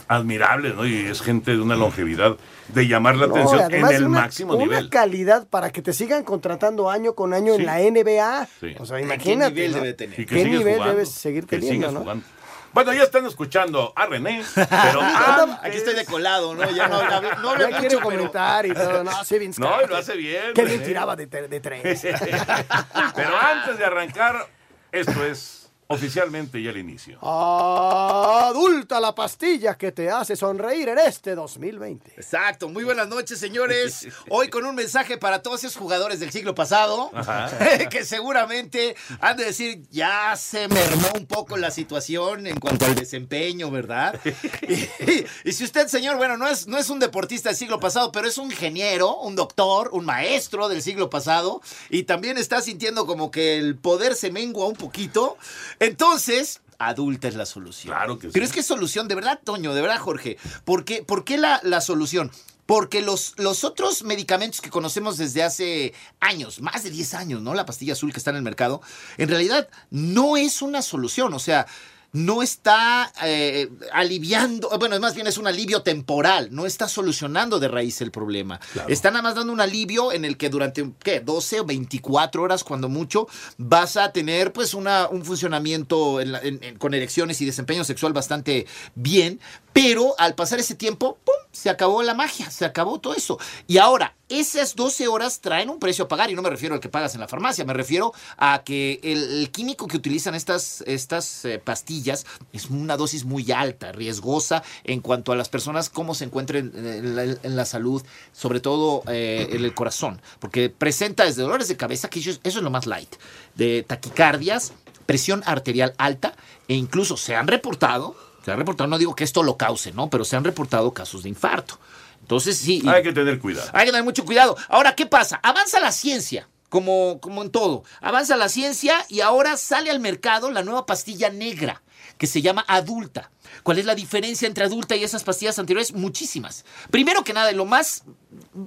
[SPEAKER 7] admirables, ¿no? Y es gente de una longevidad de llamar la
[SPEAKER 8] No,
[SPEAKER 7] atención en el
[SPEAKER 8] una,
[SPEAKER 7] máximo
[SPEAKER 8] una
[SPEAKER 7] nivel.
[SPEAKER 8] calidad para que te sigan contratando año con año
[SPEAKER 7] Sí.
[SPEAKER 8] en la NBA.
[SPEAKER 7] Sí.
[SPEAKER 8] O sea,
[SPEAKER 16] ¿Qué
[SPEAKER 8] imagínate.
[SPEAKER 16] nivel
[SPEAKER 8] ¿no?
[SPEAKER 16] debe tener?
[SPEAKER 8] ¿Qué
[SPEAKER 7] sigues
[SPEAKER 8] nivel
[SPEAKER 7] jugando,
[SPEAKER 8] debes seguir teniendo, no?
[SPEAKER 7] jugando. Bueno, ya están escuchando a René, pero antes-
[SPEAKER 16] Aquí estoy de colado, ¿no? Ya no, no hablé
[SPEAKER 8] Ya
[SPEAKER 16] mucho,
[SPEAKER 8] quiere
[SPEAKER 16] pero-
[SPEAKER 8] comentar y todo. No, sí, Vince
[SPEAKER 7] No, lo hace bien.
[SPEAKER 8] Qué bien
[SPEAKER 7] René.
[SPEAKER 8] tiraba de, de tres.
[SPEAKER 7] Pero antes de arrancar, esto es oficialmente ya el inicio.
[SPEAKER 8] Adulta la pastilla que te hace sonreír en este 2020.
[SPEAKER 16] Exacto, muy buenas noches señores. Hoy con un mensaje para todos esos jugadores del siglo pasado
[SPEAKER 7] Ajá.
[SPEAKER 16] que seguramente han de decir ya se mermó un poco la situación en cuanto al desempeño, ¿verdad? Y, y si usted señor, bueno, no es, no es un deportista del siglo pasado, pero es un ingeniero, un doctor, un maestro del siglo pasado y también está sintiendo como que el poder se mengua un poquito, entonces... Adulta es la solución.
[SPEAKER 7] Claro que sí.
[SPEAKER 16] Pero es que es solución, de verdad, Toño, de verdad, Jorge. ¿Por qué, por qué la, la solución? Porque los, los otros medicamentos que conocemos desde hace años, más de 10 años, ¿no? La pastilla azul que está en el mercado, en realidad no es una solución. O sea, no está eh, aliviando, bueno, es más bien es un alivio temporal, no está solucionando de raíz el problema. Está nada más dando un alivio en el que durante, ¿qué? 12 o 24 horas, cuando mucho, vas a tener pues una, un funcionamiento en la- en- en- con erecciones y desempeño sexual bastante bien, pero al pasar ese tiempo, ¡pum! Se acabó la magia, se acabó todo eso. Y ahora, esas 12 horas traen un precio a pagar, y no me refiero al que pagas en la farmacia, me refiero a que el, químico que utilizan estas, estas eh, pastillas es una dosis muy alta, riesgosa en cuanto a las personas, cómo se encuentren en la, en la salud, sobre todo eh, en el corazón, porque presenta desde dolores de cabeza, que eso es- eso es lo más light, de taquicardias, presión arterial alta, e incluso se han reportado, se han reportado, no digo que esto lo cause, ¿no? Pero se han reportado casos de infarto. Entonces sí.
[SPEAKER 7] Hay que tener cuidado.
[SPEAKER 16] hay que tener mucho cuidado. Ahora, ¿qué pasa? Avanza la ciencia, como, como en todo. Avanza la ciencia y ahora sale al mercado la nueva pastilla negra, que se llama adulta. ¿Cuál es la diferencia entre adulta y esas pastillas anteriores? Muchísimas. Primero que nada, lo más,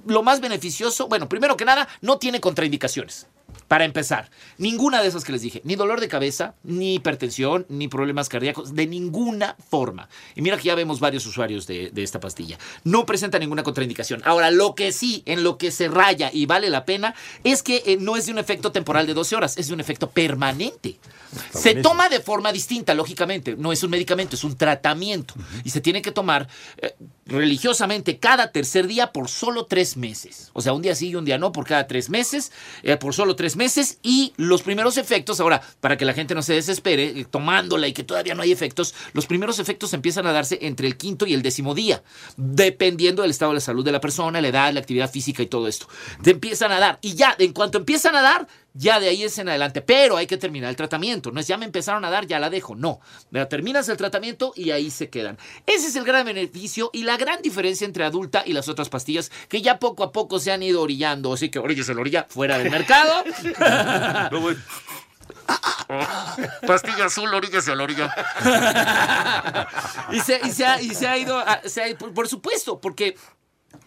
[SPEAKER 16] lo más beneficioso, bueno, primero que nada, no tiene contraindicaciones. Para empezar, ninguna de esas que les dije, ni dolor de cabeza, ni hipertensión, ni problemas cardíacos, de ninguna forma. Y mira que ya vemos varios usuarios de, de esta pastilla. No presenta ninguna contraindicación. Ahora, lo que sí, en lo que se raya y vale la pena, es que eh, no es de un efecto temporal de 12 horas, es de un efecto permanente. Se
[SPEAKER 18] buenísimo.
[SPEAKER 16] toma de forma distinta, lógicamente. No es un medicamento, es un tratamiento. Y se tiene que tomar eh, religiosamente cada tercer día por solo tres meses. O sea, un día sí y un día no, por cada tres meses, eh, por solo tres meses. Y los primeros efectos, ahora, para que la gente no se desespere, eh, tomándola y que todavía no hay efectos, los primeros efectos empiezan a darse entre el quinto y el décimo día, dependiendo del estado de la salud de la persona, la edad, la actividad física y todo esto. Te empiezan a dar. Y ya, en cuanto empiezan a dar, ya de ahí es en adelante. Pero hay que terminar el tratamiento. No es ya me empezaron a dar, ya la dejo. No. Terminas el tratamiento y ahí se quedan. Ese es el gran beneficio y la gran diferencia entre adulta y las otras pastillas que ya poco a poco se han ido orillando. Así que oríllese la orilla fuera del mercado. Pastilla azul, oríllese a la orilla. y, se, y se ha, y se ha ido, a- se ha- por, por supuesto, porque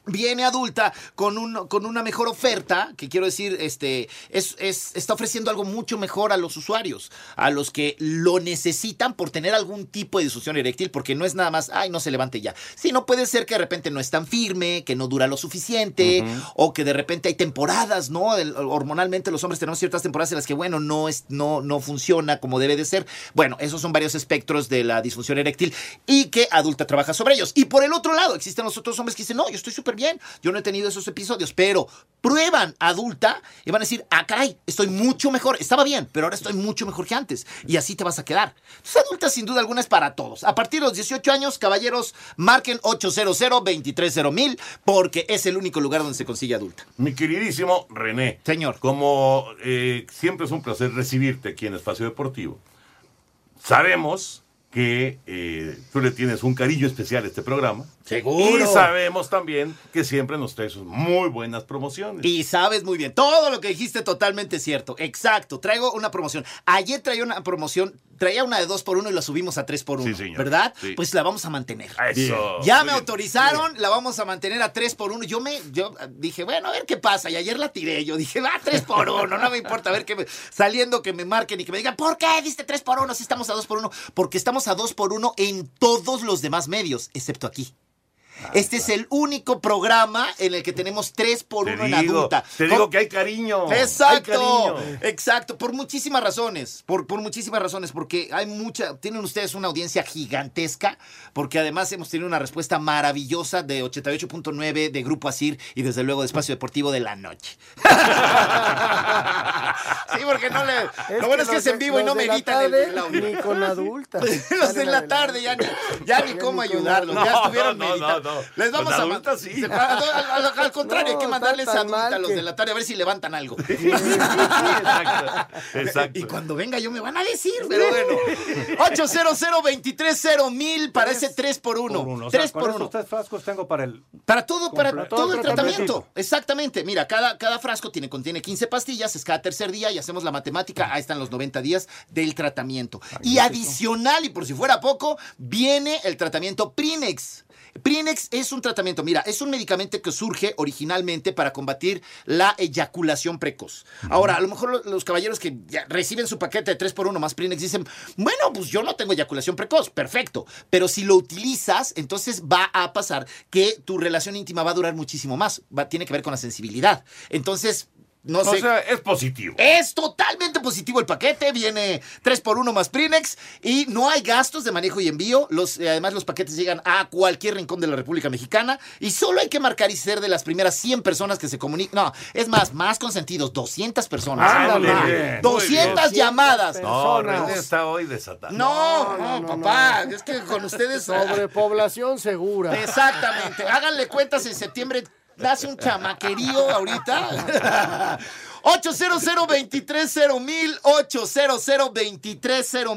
[SPEAKER 16] viene adulta con, un, con una mejor oferta, que quiero decir, este, es, es- está ofreciendo algo mucho mejor a los usuarios, a los que lo necesitan por tener algún tipo de disfunción eréctil, porque no es nada más, ay, no se levante ya. Sino puede ser que de repente no es tan firme, que no dura lo suficiente, o que de repente hay temporadas, ¿no? El- hormonalmente los hombres tenemos ciertas temporadas en las que, bueno, no, es, no, no funciona como debe de ser. Bueno, esos son varios espectros de la disfunción eréctil y que adulta trabaja sobre ellos. Y por el otro lado, existen los otros hombres que dicen, no, yo estoy súper bien, yo no he tenido esos episodios, pero prueban adulta y van a decir, ah, caray, estoy mucho mejor, estaba bien, pero ahora estoy mucho mejor que antes. Y así te vas a quedar. Entonces, adulta sin duda alguna es para todos. A partir de los 18 años, caballeros, marquen 800 230 mil porque es el único lugar donde se consigue adulta.
[SPEAKER 7] Mi queridísimo René.
[SPEAKER 16] Señor.
[SPEAKER 7] Como eh, siempre es un placer recibirte aquí en Espacio Deportivo. Sabemos que eh, tú le tienes un cariño especial a este programa.
[SPEAKER 16] Seguro.
[SPEAKER 7] Y sabemos también que siempre nos traes muy buenas promociones.
[SPEAKER 16] Y sabes muy bien, todo lo que dijiste totalmente cierto. Exacto, traigo una promoción. Ayer traía una promoción, traía una de 2 por 1 y la subimos a 3 por 1
[SPEAKER 7] Sí, señor.
[SPEAKER 16] ¿verdad?
[SPEAKER 7] Sí.
[SPEAKER 16] Pues la vamos a mantener.
[SPEAKER 7] Eso.
[SPEAKER 16] Ya
[SPEAKER 7] Muy
[SPEAKER 16] me
[SPEAKER 7] bien.
[SPEAKER 16] autorizaron, la vamos a mantener a 3 por 1 Yo me yo dije, bueno, a ver qué pasa. Y ayer la tiré. Yo dije, va 3 por 1 no me importa. A ver que me- saliendo que me marquen y que me digan, ¿por qué diste 3 por 1 si estamos a 2 por 1 Porque estamos a 2 por 1 en todos los demás medios, excepto aquí. Este es el único programa en el que tenemos 3 por
[SPEAKER 7] Te
[SPEAKER 16] 1 en
[SPEAKER 7] digo,
[SPEAKER 16] adulta.
[SPEAKER 7] te digo que hay cariño. hay
[SPEAKER 16] Exacto,
[SPEAKER 7] cariño.
[SPEAKER 16] exacto, por muchísimas razones, por, por muchísimas razones, porque hay mucha, tienen ustedes una audiencia gigantesca, porque además hemos tenido una respuesta maravillosa de 88.9 de Grupo Asir y desde luego de Espacio Deportivo de la Noche. sí, porque no le... lo bueno es que es en vivo y no me editan el,
[SPEAKER 8] tarde,
[SPEAKER 16] el audio.
[SPEAKER 8] Ni con adultas.
[SPEAKER 16] Los de la tarde ya ni, ya ni cómo ayudarlos, ya estuvieron
[SPEAKER 7] no, no,
[SPEAKER 16] meditando.
[SPEAKER 7] no.
[SPEAKER 16] Les vamos
[SPEAKER 7] Los
[SPEAKER 16] a
[SPEAKER 7] adultos sí.
[SPEAKER 16] Al, al- al contrario, hay que mandarles a los de la tarde a ver si levantan algo.
[SPEAKER 7] Exacto. Exacto.
[SPEAKER 16] Y cuando venga yo me van a decir, pero bueno. 800 230 mil para ese 3 por 1
[SPEAKER 9] Por uno. O sea,
[SPEAKER 16] 3
[SPEAKER 9] con
[SPEAKER 16] por
[SPEAKER 9] esos
[SPEAKER 16] 1
[SPEAKER 9] tres frascos tengo para el...
[SPEAKER 16] Para todo, para
[SPEAKER 9] Completo.
[SPEAKER 16] todo el
[SPEAKER 9] Todo el
[SPEAKER 16] tratamiento. Exactamente. Mira, cada, cada frasco tiene, contiene 15 pastillas, es cada tercer día y hacemos la matemática. Ahí están los 90 días del tratamiento. Y adicional, y por si fuera poco, viene el tratamiento Prinex. Prinex es un tratamiento, mira, es un medicamento que surge originalmente para combatir la eyaculación precoz. Ahora, a lo mejor lo- los caballeros que ya reciben su paquete de 3x1 más Prinex dicen, bueno, pues yo no tengo eyaculación precoz, perfecto. Pero si lo utilizas, entonces va a pasar que tu relación íntima va a durar muchísimo más. Va, tiene que ver con la sensibilidad. Entonces, no
[SPEAKER 7] o
[SPEAKER 16] sé.
[SPEAKER 7] sea, es positivo.
[SPEAKER 16] Es totalmente positivo el paquete, viene 3x1 más Prinex y no hay gastos de manejo y envío. Los, eh, además, los paquetes llegan a cualquier rincón de la República Mexicana y solo hay que marcar y ser de las primeras 100 personas que se comunican. No, es más, más consentidos, 200 personas. Ah,
[SPEAKER 7] bien, muy
[SPEAKER 16] 200
[SPEAKER 7] bien.
[SPEAKER 16] llamadas.
[SPEAKER 7] No, René está hoy desatado.
[SPEAKER 16] No, no, papá, es que con ustedes...
[SPEAKER 8] Sobrepoblación segura.
[SPEAKER 16] Exactamente. Háganle cuentas en septiembre. Nace un chamaquerío ahorita. 800 mil 800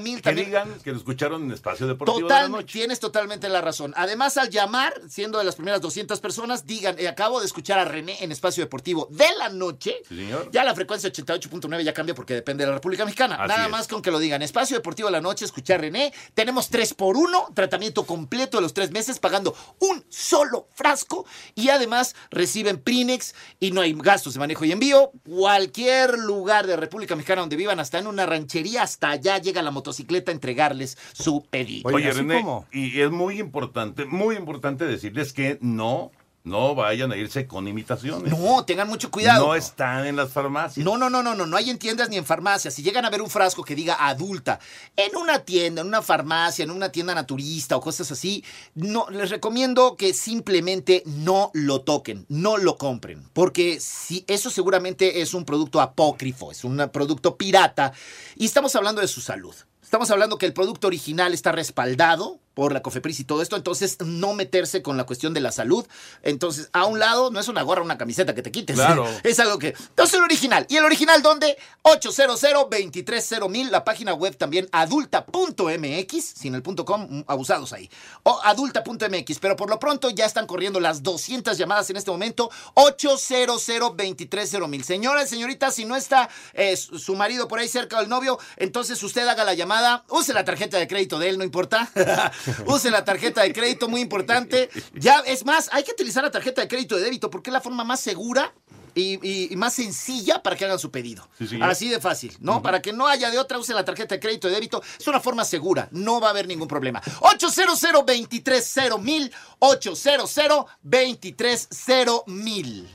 [SPEAKER 16] mil
[SPEAKER 7] Que
[SPEAKER 16] también.
[SPEAKER 7] digan que lo escucharon en Espacio Deportivo de la
[SPEAKER 16] Total,
[SPEAKER 7] Noche.
[SPEAKER 16] tienes totalmente la razón. Además, al llamar, siendo de las primeras 200 personas, digan, eh, acabo de escuchar a René en Espacio Deportivo de la noche.
[SPEAKER 7] Sí, señor.
[SPEAKER 16] Ya la frecuencia 88.9 ya cambia porque depende de la República Mexicana.
[SPEAKER 7] Así
[SPEAKER 16] Nada
[SPEAKER 7] es.
[SPEAKER 16] más con que lo digan. Espacio Deportivo de la noche, escuchar a René. Tenemos 3 por 1 tratamiento completo de los tres meses, pagando un solo frasco. Y además reciben Prinex y no hay gastos de manejo y envío. Cualquier lugar de República Mexicana donde vivan, hasta en una ranchería, hasta allá llega la motocicleta a entregarles su pedido.
[SPEAKER 7] Oye, René, y es muy importante, muy importante decirles que no, no vayan a irse con imitaciones.
[SPEAKER 16] No, tengan mucho cuidado.
[SPEAKER 7] No están en las farmacias.
[SPEAKER 16] No, no, no, no, no, no hay en tiendas ni en farmacias. Si llegan a ver un frasco que diga adulta en una tienda, en una farmacia, en una tienda naturista o cosas así, no les recomiendo que simplemente no lo toquen, no lo compren, porque si eso seguramente es un producto apócrifo, es un producto pirata y estamos hablando de su salud. Estamos hablando que el producto original está respaldado por la COFEPRIS y todo esto, entonces no meterse con la cuestión de la salud. Entonces, a un lado no es una gorra, una camiseta que te quites.
[SPEAKER 7] Claro.
[SPEAKER 16] Es algo que. Entonces, el original. ¿Y el original dónde? 800 230 la página web también adulta.mx, sin el punto com, mm, abusados ahí. O adulta.mx, pero por lo pronto ya están corriendo las 200 llamadas en este momento. 800 230 Señoras, señoritas, si no está eh, su su marido por ahí cerca del novio, entonces usted haga la llamada, use la tarjeta de crédito de él, no importa. use la tarjeta de crédito, muy importante. Ya, es más, hay que utilizar la tarjeta de crédito de débito porque es la forma más segura y, y- y más sencilla para que hagan su pedido.
[SPEAKER 7] Sí.
[SPEAKER 16] Así de fácil, ¿no? Para que no haya de otra, use la tarjeta de crédito de débito. Es una forma segura, no va a haber ningún problema. 800 230 mil 800 230 mil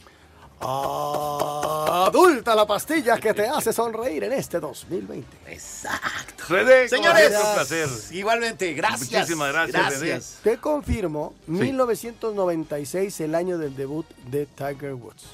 [SPEAKER 8] Adulta la pastilla que te hace sonreír en este 2020.
[SPEAKER 16] Exacto.
[SPEAKER 7] René,
[SPEAKER 16] Señores,
[SPEAKER 7] un placer.
[SPEAKER 16] Igualmente, gracias.
[SPEAKER 7] Muchísimas gracias, René.
[SPEAKER 8] Te confirmo, 1996, el año del debut de Tiger Woods.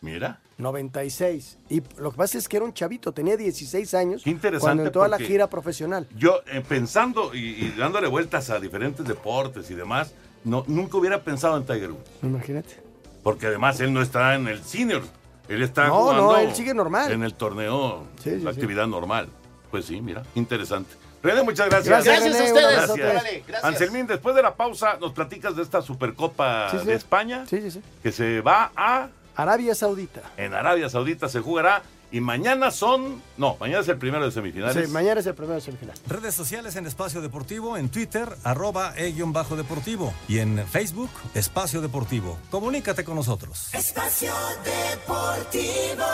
[SPEAKER 7] Mira.
[SPEAKER 8] 96. Y lo que pasa es que era un chavito, tenía 16 años
[SPEAKER 7] Qué interesante
[SPEAKER 8] cuando entró a la gira profesional.
[SPEAKER 7] Yo, eh, pensando y, y dándole vueltas a diferentes deportes y demás, no, nunca hubiera pensado en Tiger Woods.
[SPEAKER 8] Imagínate.
[SPEAKER 7] Porque además él no está en el senior. Él está
[SPEAKER 8] No,
[SPEAKER 7] jugando
[SPEAKER 8] no, él sigue normal.
[SPEAKER 7] En el torneo,
[SPEAKER 8] Sí, sí,
[SPEAKER 7] la
[SPEAKER 8] sí.
[SPEAKER 7] actividad normal. Pues sí, mira, interesante. René, muchas gracias.
[SPEAKER 8] Gracias, Gracias a René, ustedes.
[SPEAKER 7] Gracias.
[SPEAKER 8] Gracias.
[SPEAKER 7] Anselmín, después de la pausa, nos platicas de esta Supercopa
[SPEAKER 8] Sí, sí.
[SPEAKER 7] de España.
[SPEAKER 8] Sí, sí, sí.
[SPEAKER 7] Que se va a.
[SPEAKER 8] Arabia Saudita.
[SPEAKER 7] En Arabia Saudita se jugará. Y mañana son. No, mañana es el primero de semifinales.
[SPEAKER 8] Sí, mañana es el primero semifinal.
[SPEAKER 9] Redes sociales en Espacio Deportivo, en Twitter, arroba e-bajo deportivo. Y en Facebook, Espacio Deportivo. Comunícate con nosotros.
[SPEAKER 10] Espacio Deportivo.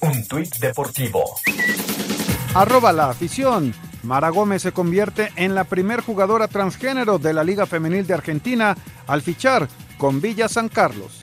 [SPEAKER 6] Un tuit deportivo.
[SPEAKER 1] Arroba la afición. Mara Gómez se convierte en la primer jugadora transgénero de la Liga Femenil de Argentina al fichar con Villa San Carlos.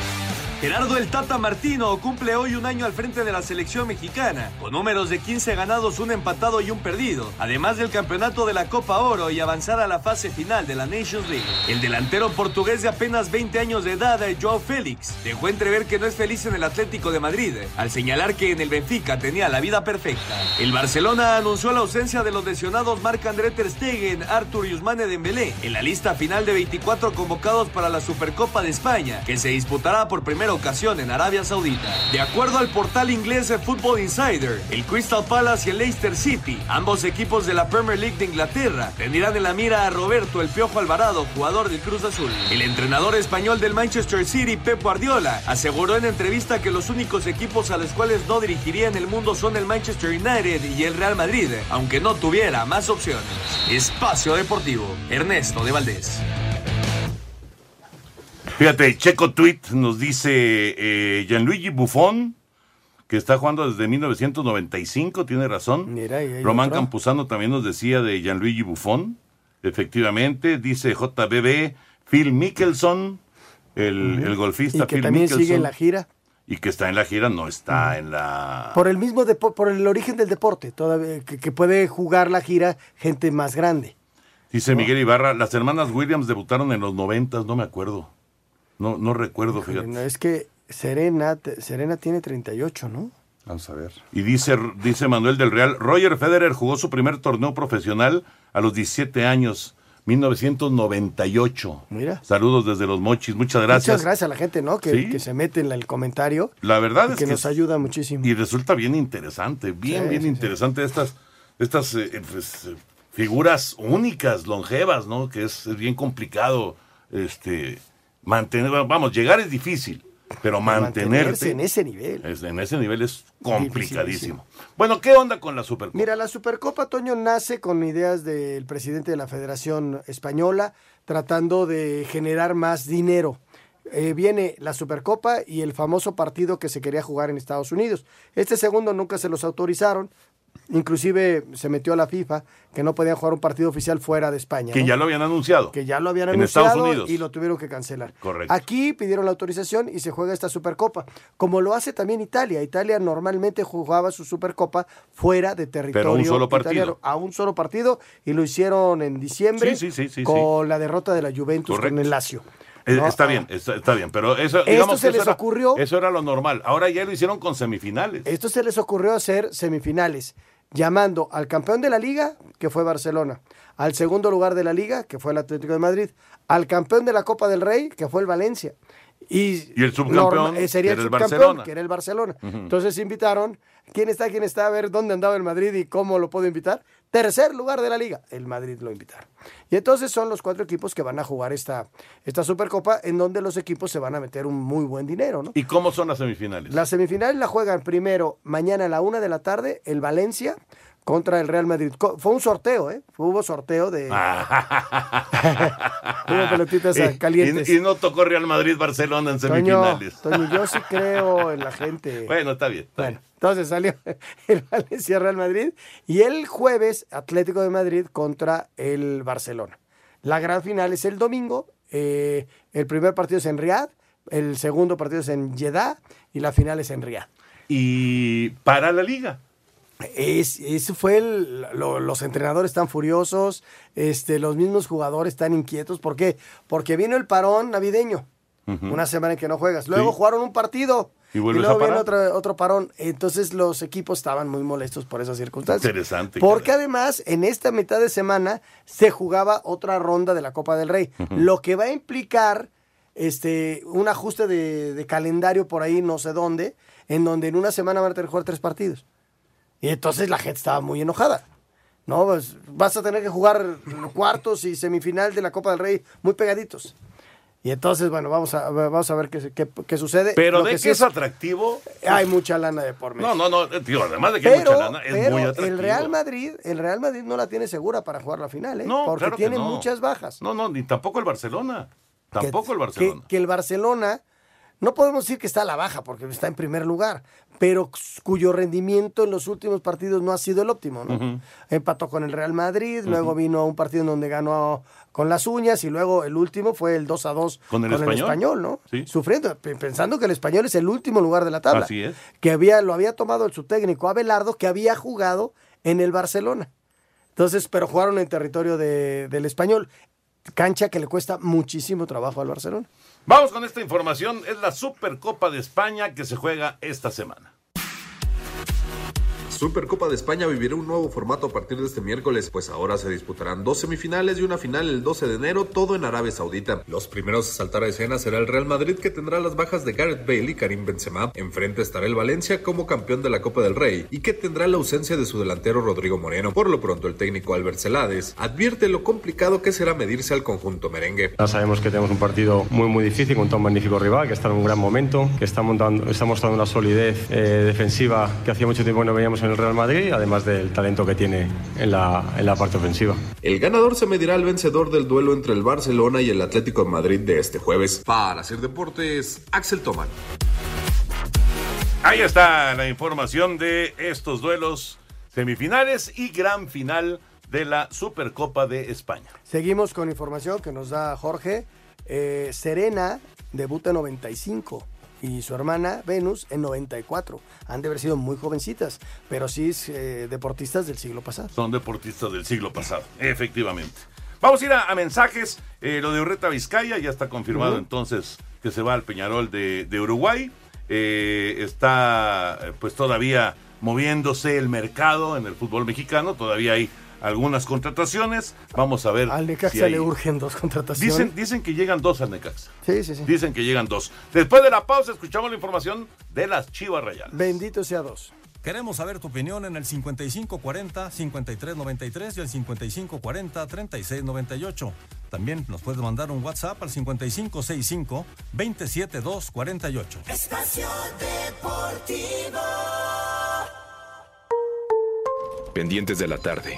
[SPEAKER 18] Gerardo el Tata Martino cumple hoy un año al frente de la selección mexicana, con números de 15 ganados, un empatado y un perdido, además del campeonato de la Copa Oro y avanzar a la fase final de la Nations League. El delantero portugués de apenas 20 años de edad, Joao Félix, dejó entrever que no es feliz en el Atlético de Madrid, al señalar que en el Benfica tenía la vida perfecta. El Barcelona anunció la ausencia de los lesionados Marc-André Ter Stegen, Arthur y Ousmane Dembélé en la lista final de 24 convocados para la Supercopa de España, que se disputará por primera ocasión en Arabia Saudita. De acuerdo al portal inglés Football Insider, el Crystal Palace y el Leicester City, ambos equipos de la Premier League de Inglaterra, tendrán en la mira a Roberto el Piojo Alvarado, jugador del Cruz Azul. El entrenador español del Manchester City, Pep Guardiola, aseguró en entrevista que los únicos equipos a los cuales no dirigiría en el mundo son el Manchester United y el Real Madrid, aunque no tuviera más opciones. Espacio Deportivo, Ernesto de Valdés.
[SPEAKER 7] Fíjate, Checo Tweet nos dice eh, Gianluigi Buffon, que está jugando desde 1995, tiene razón.
[SPEAKER 8] Mira,
[SPEAKER 7] Román
[SPEAKER 8] otro.
[SPEAKER 7] Campuzano también nos decía de Gianluigi Buffon, efectivamente. Dice JBB, Phil Mickelson, el,
[SPEAKER 8] Ujú.
[SPEAKER 7] el golfista
[SPEAKER 8] Y que
[SPEAKER 7] Phil
[SPEAKER 8] también
[SPEAKER 7] Mickelson.
[SPEAKER 8] sigue en la gira.
[SPEAKER 7] Y que está en la gira, no está en la...
[SPEAKER 8] Por el mismo por el origen del deporte, todavía que, que puede jugar la gira gente más grande.
[SPEAKER 7] Dice Miguel Ibarra, las hermanas Williams debutaron en los noventas, no me acuerdo. No, no recuerdo, fíjate.
[SPEAKER 8] No, es que Serena, Serena tiene 38, ¿no?
[SPEAKER 7] Vamos a ver. Y dice, dice Manuel del Real, Roger Federer jugó su primer torneo profesional a los 17 años, 1998.
[SPEAKER 8] Mira.
[SPEAKER 7] Saludos desde Los Mochis, muchas gracias.
[SPEAKER 8] Muchas gracias a la gente, ¿no? Que,
[SPEAKER 7] Sí.
[SPEAKER 8] que se mete en el comentario.
[SPEAKER 7] La verdad es
[SPEAKER 8] que,
[SPEAKER 7] que
[SPEAKER 8] nos ayuda muchísimo.
[SPEAKER 7] Y resulta bien interesante, bien,
[SPEAKER 8] Sí,
[SPEAKER 7] bien
[SPEAKER 8] sí,
[SPEAKER 7] interesante estas, estas eh, eh, pues, figuras únicas, longevas, ¿no? Que es, es bien complicado este, mantener, vamos, llegar es difícil, Pero mantenerte
[SPEAKER 8] en ese nivel.
[SPEAKER 7] es- en ese nivel es complicadísimo. Bueno, ¿qué onda con la Supercopa?
[SPEAKER 8] Mira, la Supercopa Toño nace con ideas del presidente de la Federación Española tratando de generar más dinero. Eh, viene la Supercopa y el famoso partido que se quería jugar en Estados Unidos. Este segundo nunca se los autorizaron. Inclusive se metió a la FIFA que no podían jugar un partido oficial fuera de España.
[SPEAKER 7] que
[SPEAKER 8] ¿no?
[SPEAKER 7] ya lo habían anunciado.
[SPEAKER 8] que ya lo habían
[SPEAKER 7] en
[SPEAKER 8] anunciado
[SPEAKER 7] Estados Unidos.
[SPEAKER 8] y lo tuvieron que cancelar.
[SPEAKER 7] Correcto.
[SPEAKER 8] Aquí pidieron la autorización y se juega esta Supercopa, como lo hace también Italia. Italia normalmente jugaba su Supercopa fuera de territorio
[SPEAKER 7] Pero un solo partido.
[SPEAKER 8] italiano, a un solo partido y lo hicieron en diciembre
[SPEAKER 7] Sí, sí, sí,
[SPEAKER 8] con la derrota de la Juventus
[SPEAKER 7] Correcto.
[SPEAKER 8] con el Lazio.
[SPEAKER 7] Eh,
[SPEAKER 8] ¿no?
[SPEAKER 7] Está
[SPEAKER 8] Ah,
[SPEAKER 7] bien, está, está bien, pero eso,
[SPEAKER 8] Esto
[SPEAKER 7] digamos
[SPEAKER 8] se
[SPEAKER 7] que eso
[SPEAKER 8] les
[SPEAKER 7] era-
[SPEAKER 8] ocurrió.
[SPEAKER 7] Eso era lo normal. Ahora ya lo hicieron con semifinales.
[SPEAKER 8] Esto se les ocurrió hacer semifinales, llamando al campeón de la liga, que fue Barcelona, al segundo lugar de la liga, que fue el Atlético de Madrid, al campeón de la Copa del Rey, que fue el Valencia. Y,
[SPEAKER 7] Y el subcampeón,
[SPEAKER 8] eh, sería
[SPEAKER 7] que
[SPEAKER 8] el
[SPEAKER 7] era el
[SPEAKER 8] subcampeón,
[SPEAKER 7] Barcelona.
[SPEAKER 8] que era el Barcelona. Entonces invitaron, ¿quién está, quién está? A ver dónde andaba el Madrid y cómo lo puedo invitar. Tercer lugar de la liga, el Madrid lo invitaron. Y entonces son los cuatro equipos que van a jugar esta, esta Supercopa, en donde los equipos se van a meter un muy buen dinero, ¿no?
[SPEAKER 7] ¿Y cómo son las semifinales?
[SPEAKER 8] Las semifinales la juegan primero mañana a la una de la tarde el Valencia contra el Real Madrid. Fue un sorteo, ¿eh? Hubo sorteo de... Hubo pelotitas
[SPEAKER 7] Y-
[SPEAKER 8] calientes.
[SPEAKER 7] Y, y no tocó Real Madrid-Barcelona en semifinales.
[SPEAKER 8] Toño, yo sí creo en la gente.
[SPEAKER 7] Bueno, está bien. está
[SPEAKER 8] Bueno, entonces salió el Valencia Real Madrid y el jueves Atlético de Madrid contra el Barcelona. La gran final es el domingo. eh, el primer partido es en Riyadh, el segundo partido es en Jeddah y la final es en Riyadh.
[SPEAKER 7] Y para la liga.
[SPEAKER 8] Es, ese fue el, lo- los entrenadores están furiosos, este, los mismos jugadores están inquietos. ¿Por qué? Porque vino el parón navideño, una semana en que no juegas. Luego
[SPEAKER 7] Sí.
[SPEAKER 8] jugaron un partido
[SPEAKER 7] Y
[SPEAKER 8] luego viene otro, otro parón. Entonces los equipos estaban muy molestos por esas circunstancias.
[SPEAKER 7] Interesante.
[SPEAKER 8] Porque además en esta mitad de semana se jugaba otra ronda de la Copa del Rey, lo que va a implicar este un ajuste de, de calendario por ahí, no sé dónde, en donde en una semana van a tener que jugar tres partidos. Y entonces la gente estaba muy enojada. No, Pues, vas a tener que jugar cuartos y semifinal de la Copa del Rey muy pegaditos. Y entonces, bueno, vamos a, vamos a ver qué, qué- qué sucede.
[SPEAKER 7] Pero
[SPEAKER 8] Lo
[SPEAKER 7] de
[SPEAKER 8] que
[SPEAKER 7] es atractivo.
[SPEAKER 8] hay mucha lana de por medio.
[SPEAKER 7] No, no, no, eh, tío, además de que hay mucha lana, es
[SPEAKER 8] pero
[SPEAKER 7] muy atractivo.
[SPEAKER 8] el Real Madrid, el Real Madrid no la tiene segura para jugar la final, ¿eh?
[SPEAKER 7] No,
[SPEAKER 8] porque
[SPEAKER 7] claro
[SPEAKER 8] tiene
[SPEAKER 7] no.
[SPEAKER 8] muchas bajas.
[SPEAKER 7] No, no, ni tampoco el Barcelona.
[SPEAKER 8] Que-
[SPEAKER 7] Tampoco el
[SPEAKER 8] que-
[SPEAKER 7] Barcelona.
[SPEAKER 8] Que, el Barcelona, no podemos decir que está a la baja porque está en primer lugar, pero cuyo rendimiento en los últimos partidos no ha sido el óptimo, ¿no? Empató con el Real Madrid, luego vino a un partido en donde ganó con las uñas y luego el último fue el 2 a 2
[SPEAKER 7] ¿Con el Español?
[SPEAKER 8] ¿no?
[SPEAKER 7] Sí.
[SPEAKER 8] Sufriendo, pe- pensando que el español es el último lugar de la tabla.
[SPEAKER 7] Así es.
[SPEAKER 8] Que había, lo había tomado el subtécnico Abelardo, que había jugado en el Barcelona. Entonces, pero jugaron en territorio de- del español. Cancha que le cuesta muchísimo trabajo al Barcelona.
[SPEAKER 7] Vamos con esta información. Es la Supercopa de España que se juega esta semana.
[SPEAKER 19] Supercopa de España vivirá un nuevo formato a partir de este miércoles, pues ahora se disputarán dos semifinales y una final el 12 de enero, todo en Arabia Saudita. Los primeros a saltar a escena será el Real Madrid, que tendrá las bajas de Gareth Bale y Karim Benzema. Enfrente estará el Valencia como campeón de la Copa del Rey y que tendrá la ausencia de su delantero Rodrigo Moreno. Por lo pronto, el técnico Albert Celades advierte lo complicado que será medirse al conjunto merengue.
[SPEAKER 3] Ya sabemos que tenemos un partido muy muy difícil contra un magnífico rival que está en un gran momento, que está, montando, está mostrando una solidez eh, defensiva que hacía mucho tiempo no veíamos en el Real Madrid, además del talento que tiene en la, en la parte ofensiva.
[SPEAKER 19] El ganador se medirá al vencedor del duelo entre el Barcelona y el Atlético de Madrid de este jueves. Para hacer deportes, Axel Toman.
[SPEAKER 7] Ahí está la información de estos duelos semifinales y gran final de la Supercopa de España.
[SPEAKER 8] Seguimos con información que nos da Jorge. Eh, Serena debuta en 95 y su hermana Venus en 94. Han de haber sido muy jovencitas, pero sí eh, deportistas del siglo pasado.
[SPEAKER 7] Son deportistas del siglo pasado, efectivamente. Vamos a ir a, a mensajes. Eh, lo de Urreta Vizcaya ya está confirmado entonces que se va al Peñarol de, de Uruguay. Eh, está eh, pues todavía moviéndose el mercado en el fútbol mexicano. Todavía hay algunas contrataciones. Vamos a ver.
[SPEAKER 8] Al Necaxa
[SPEAKER 7] si hay-
[SPEAKER 8] le urgen dos contrataciones.
[SPEAKER 7] Dicen, dicen que llegan dos al Necaxa.
[SPEAKER 8] Sí, sí, sí.
[SPEAKER 7] Dicen que llegan dos. Después de la pausa escuchamos la información de las Chivas Rayadas.
[SPEAKER 8] Bendito sea dos.
[SPEAKER 9] Queremos saber tu opinión en el 5540-5393 y el 5540-3698. También nos puedes mandar un WhatsApp al 5565-27248.
[SPEAKER 10] Espacio Deportivo.
[SPEAKER 20] Pendientes de la tarde.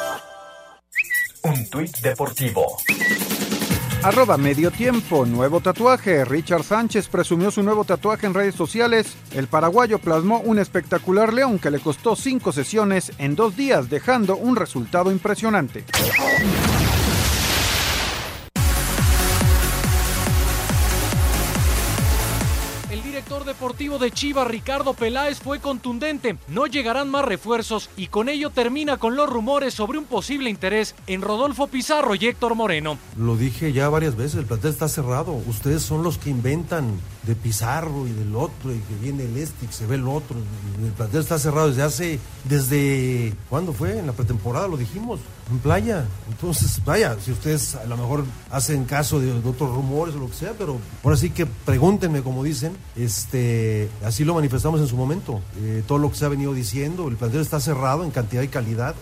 [SPEAKER 6] Un tuit deportivo.
[SPEAKER 1] Arroba medio tiempo, nuevo tatuaje. Richard Sánchez presumió su nuevo tatuaje en redes sociales. El paraguayo plasmó un espectacular león que le costó cinco sesiones en dos días, dejando un resultado impresionante.
[SPEAKER 13] Deportivo de Chivas, Ricardo Peláez, fue contundente. No llegarán más refuerzos y con ello termina con los rumores sobre un posible interés en Rodolfo Pizarro y Héctor Moreno.
[SPEAKER 5] Lo dije ya varias veces, el plantel está cerrado. Ustedes son los que inventan de Pizarro y del otro, y que viene el este y que se ve el otro. El plantel está cerrado desde hace, desde, ¿cuándo fue? En la pretemporada lo dijimos, en playa. Entonces, vaya, si ustedes a lo mejor hacen caso de, de otros rumores o lo que sea, pero ahora sí que pregúntenme, como dicen, este, así lo manifestamos en su momento. Eh, todo lo que se ha venido diciendo, el plantel está cerrado en cantidad y calidad.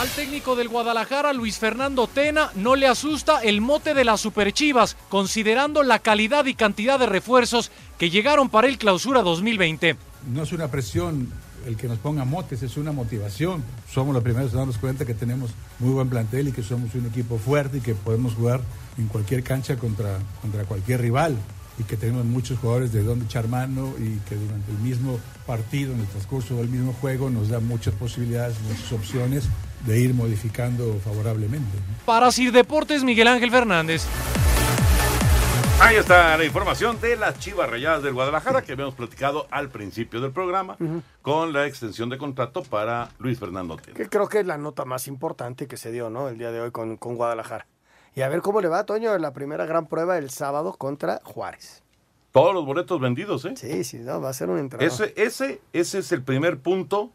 [SPEAKER 13] Al técnico del Guadalajara, Luis Fernando Tena, no le asusta el mote de las Superchivas, considerando la calidad y cantidad de refuerzos que llegaron para el Clausura 2020.
[SPEAKER 21] No es una presión el que nos ponga motes, es una motivación. Somos los primeros en darnos cuenta que tenemos muy buen plantel y que somos un equipo fuerte y que podemos jugar en cualquier cancha contra, contra cualquier rival y que tenemos muchos jugadores de donde echar mano y que durante el mismo partido, en el transcurso del mismo juego, nos da muchas posibilidades, muchas opciones de ir modificando favorablemente.
[SPEAKER 13] Para Sir Deportes, Miguel Ángel Fernández.
[SPEAKER 7] Ahí está la información de las Chivas Rayadas del Guadalajara que habíamos platicado al principio del programa con la extensión de contrato para Luis Fernando Tena.
[SPEAKER 8] Que creo que es la nota más importante que se dio, ¿no? El día de hoy con, con Guadalajara. Y a ver cómo le va, Toño, en la primera gran prueba el sábado contra Juárez.
[SPEAKER 7] Todos los boletos vendidos, ¿eh?
[SPEAKER 8] Sí, sí, no, va a ser un entrada.
[SPEAKER 7] Ese, ese, ese es el primer punto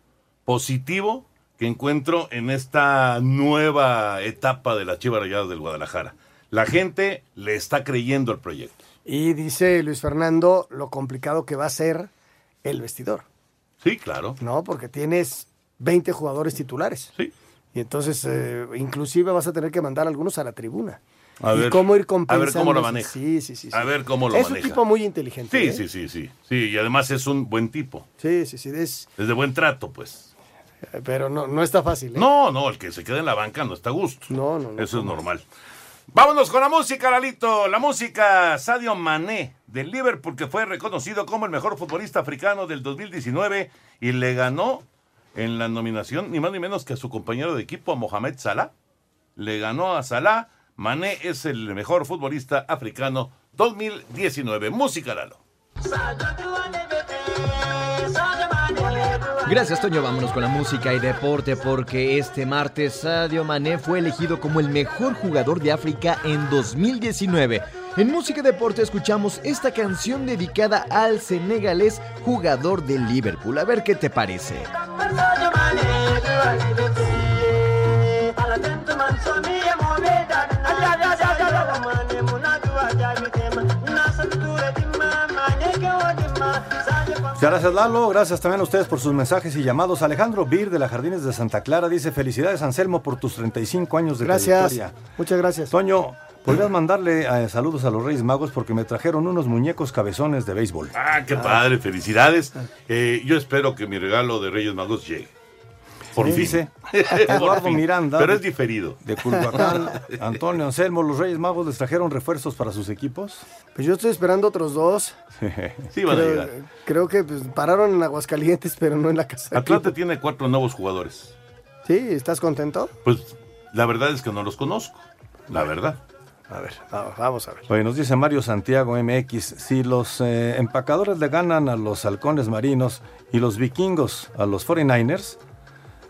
[SPEAKER 7] positivo que encuentro en esta nueva etapa de las Chivas Rayadas del Guadalajara. La gente le está creyendo al proyecto.
[SPEAKER 8] Y dice Luis Fernando lo complicado que va a ser el vestidor.
[SPEAKER 7] Sí, claro.
[SPEAKER 8] No, porque tienes 20 jugadores titulares.
[SPEAKER 7] Sí.
[SPEAKER 8] Y entonces, eh, inclusive vas a tener que mandar algunos a la tribuna.
[SPEAKER 7] A
[SPEAKER 8] y
[SPEAKER 7] ver,
[SPEAKER 8] cómo ir
[SPEAKER 7] a
[SPEAKER 8] compensando.
[SPEAKER 7] ver cómo lo maneja.
[SPEAKER 8] Sí, sí, sí.
[SPEAKER 7] A
[SPEAKER 8] sí.
[SPEAKER 7] ver cómo lo
[SPEAKER 8] es
[SPEAKER 7] maneja.
[SPEAKER 8] un tipo muy inteligente.
[SPEAKER 7] Sí,
[SPEAKER 8] ¿eh?
[SPEAKER 7] sí, sí, sí. Sí, y además es un buen tipo.
[SPEAKER 8] Sí, sí, sí. Es,
[SPEAKER 7] Es de buen trato, pues.
[SPEAKER 8] pero no, no está fácil. ¿eh?
[SPEAKER 7] No, no, el que se queda en la banca no está a gusto.
[SPEAKER 8] No, no, no.
[SPEAKER 7] Eso es normal. Vámonos con la música, Lalito. La música Sadio Mané del Liverpool, que fue reconocido como el mejor futbolista africano del 2019 y le ganó en la nominación ni más ni menos que a su compañero de equipo, Mohamed Salah. Le ganó a Salah. Mané es el mejor futbolista africano 2019. Música, Lalo.
[SPEAKER 6] Gracias, Toño. Vámonos con la música y deporte porque este martes Sadio Mané fue elegido como el mejor jugador de África en 2019. En música y deporte escuchamos esta canción dedicada al senegalés jugador de Liverpool. A ver qué te parece.
[SPEAKER 9] Muchas gracias Lalo, gracias también a ustedes por sus mensajes y llamados. Alejandro Bir de la Jardines de Santa Clara dice felicidades Anselmo por tus 35 años de
[SPEAKER 8] Gracias.
[SPEAKER 9] trayectoria.
[SPEAKER 8] Muchas gracias.
[SPEAKER 9] Toño, podrías mandarle eh, saludos a los Reyes Magos porque me trajeron unos muñecos cabezones de béisbol.
[SPEAKER 7] Ah, qué padre, felicidades. Eh, yo espero que mi regalo de Reyes Magos llegue. Por
[SPEAKER 9] Sí,
[SPEAKER 7] fin.
[SPEAKER 9] dice
[SPEAKER 7] Por
[SPEAKER 9] Eduardo
[SPEAKER 7] fin.
[SPEAKER 9] Miranda.
[SPEAKER 7] Pero es diferido.
[SPEAKER 9] De Culhuacán, Antonio Anselmo, los Reyes Magos les trajeron refuerzos para sus equipos.
[SPEAKER 8] Pues yo estoy esperando otros dos.
[SPEAKER 7] Sí, van a
[SPEAKER 8] creo,
[SPEAKER 7] llegar.
[SPEAKER 8] creo que pues, pararon en Aguascalientes, pero no en la casa. de
[SPEAKER 7] Atlante tiene cuatro nuevos jugadores.
[SPEAKER 8] Sí, ¿estás contento?
[SPEAKER 7] Pues la verdad es que no los conozco. La verdad.
[SPEAKER 8] A ver, va- vamos a ver.
[SPEAKER 9] Oye, nos dice Mario Santiago MX, si los eh, empacadores le ganan a los halcones marinos y los vikingos a los 49ers,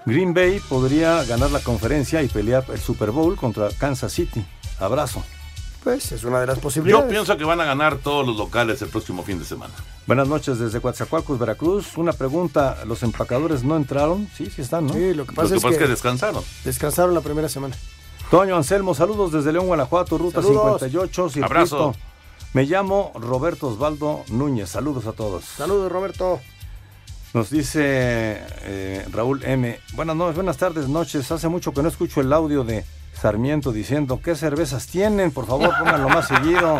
[SPEAKER 9] Green Bay podría ganar la conferencia y pelear el Super Bowl contra Kansas City. Abrazo.
[SPEAKER 8] Pues es una de las posibilidades.
[SPEAKER 7] Yo pienso que van a ganar todos los locales el próximo fin de semana.
[SPEAKER 9] Buenas noches desde Coatzacoalcos, Veracruz. Una pregunta, ¿los empacadores no entraron? Sí, sí están, ¿no?
[SPEAKER 8] Sí, lo que pasa,
[SPEAKER 7] Lo que
[SPEAKER 8] es,
[SPEAKER 7] pasa
[SPEAKER 8] que
[SPEAKER 7] es que descansaron.
[SPEAKER 8] descansaron la primera semana.
[SPEAKER 9] Toño Anselmo, saludos desde León, Guanajuato, ruta
[SPEAKER 8] Saludos.
[SPEAKER 9] 58, circuito.
[SPEAKER 7] Abrazo.
[SPEAKER 9] Me llamo Roberto Osvaldo Núñez. Saludos a todos.
[SPEAKER 8] Saludos, Roberto.
[SPEAKER 9] Nos dice eh, Raúl M. Buenas noches, buenas tardes, noches. Hace mucho que no escucho el audio de Sarmiento diciendo qué cervezas tienen. Por favor, pónganlo más seguido.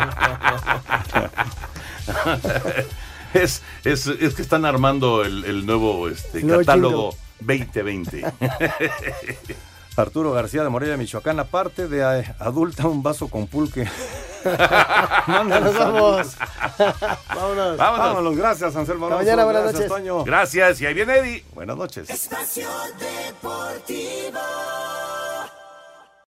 [SPEAKER 7] es, es, es que están armando el, el nuevo este, catálogo 2020.
[SPEAKER 9] Arturo García de Morelia, Michoacán, aparte de eh, adulta, un vaso con pulque.
[SPEAKER 8] Nos vamos. Vámonos.
[SPEAKER 9] Vámonos. gracias, Anselmo.
[SPEAKER 8] Hasta mañana, buenas
[SPEAKER 9] gracias,
[SPEAKER 8] noches.
[SPEAKER 9] Toño.
[SPEAKER 7] Gracias, y ahí viene Eddie.
[SPEAKER 9] Buenas noches.
[SPEAKER 10] Espacio Deportivo.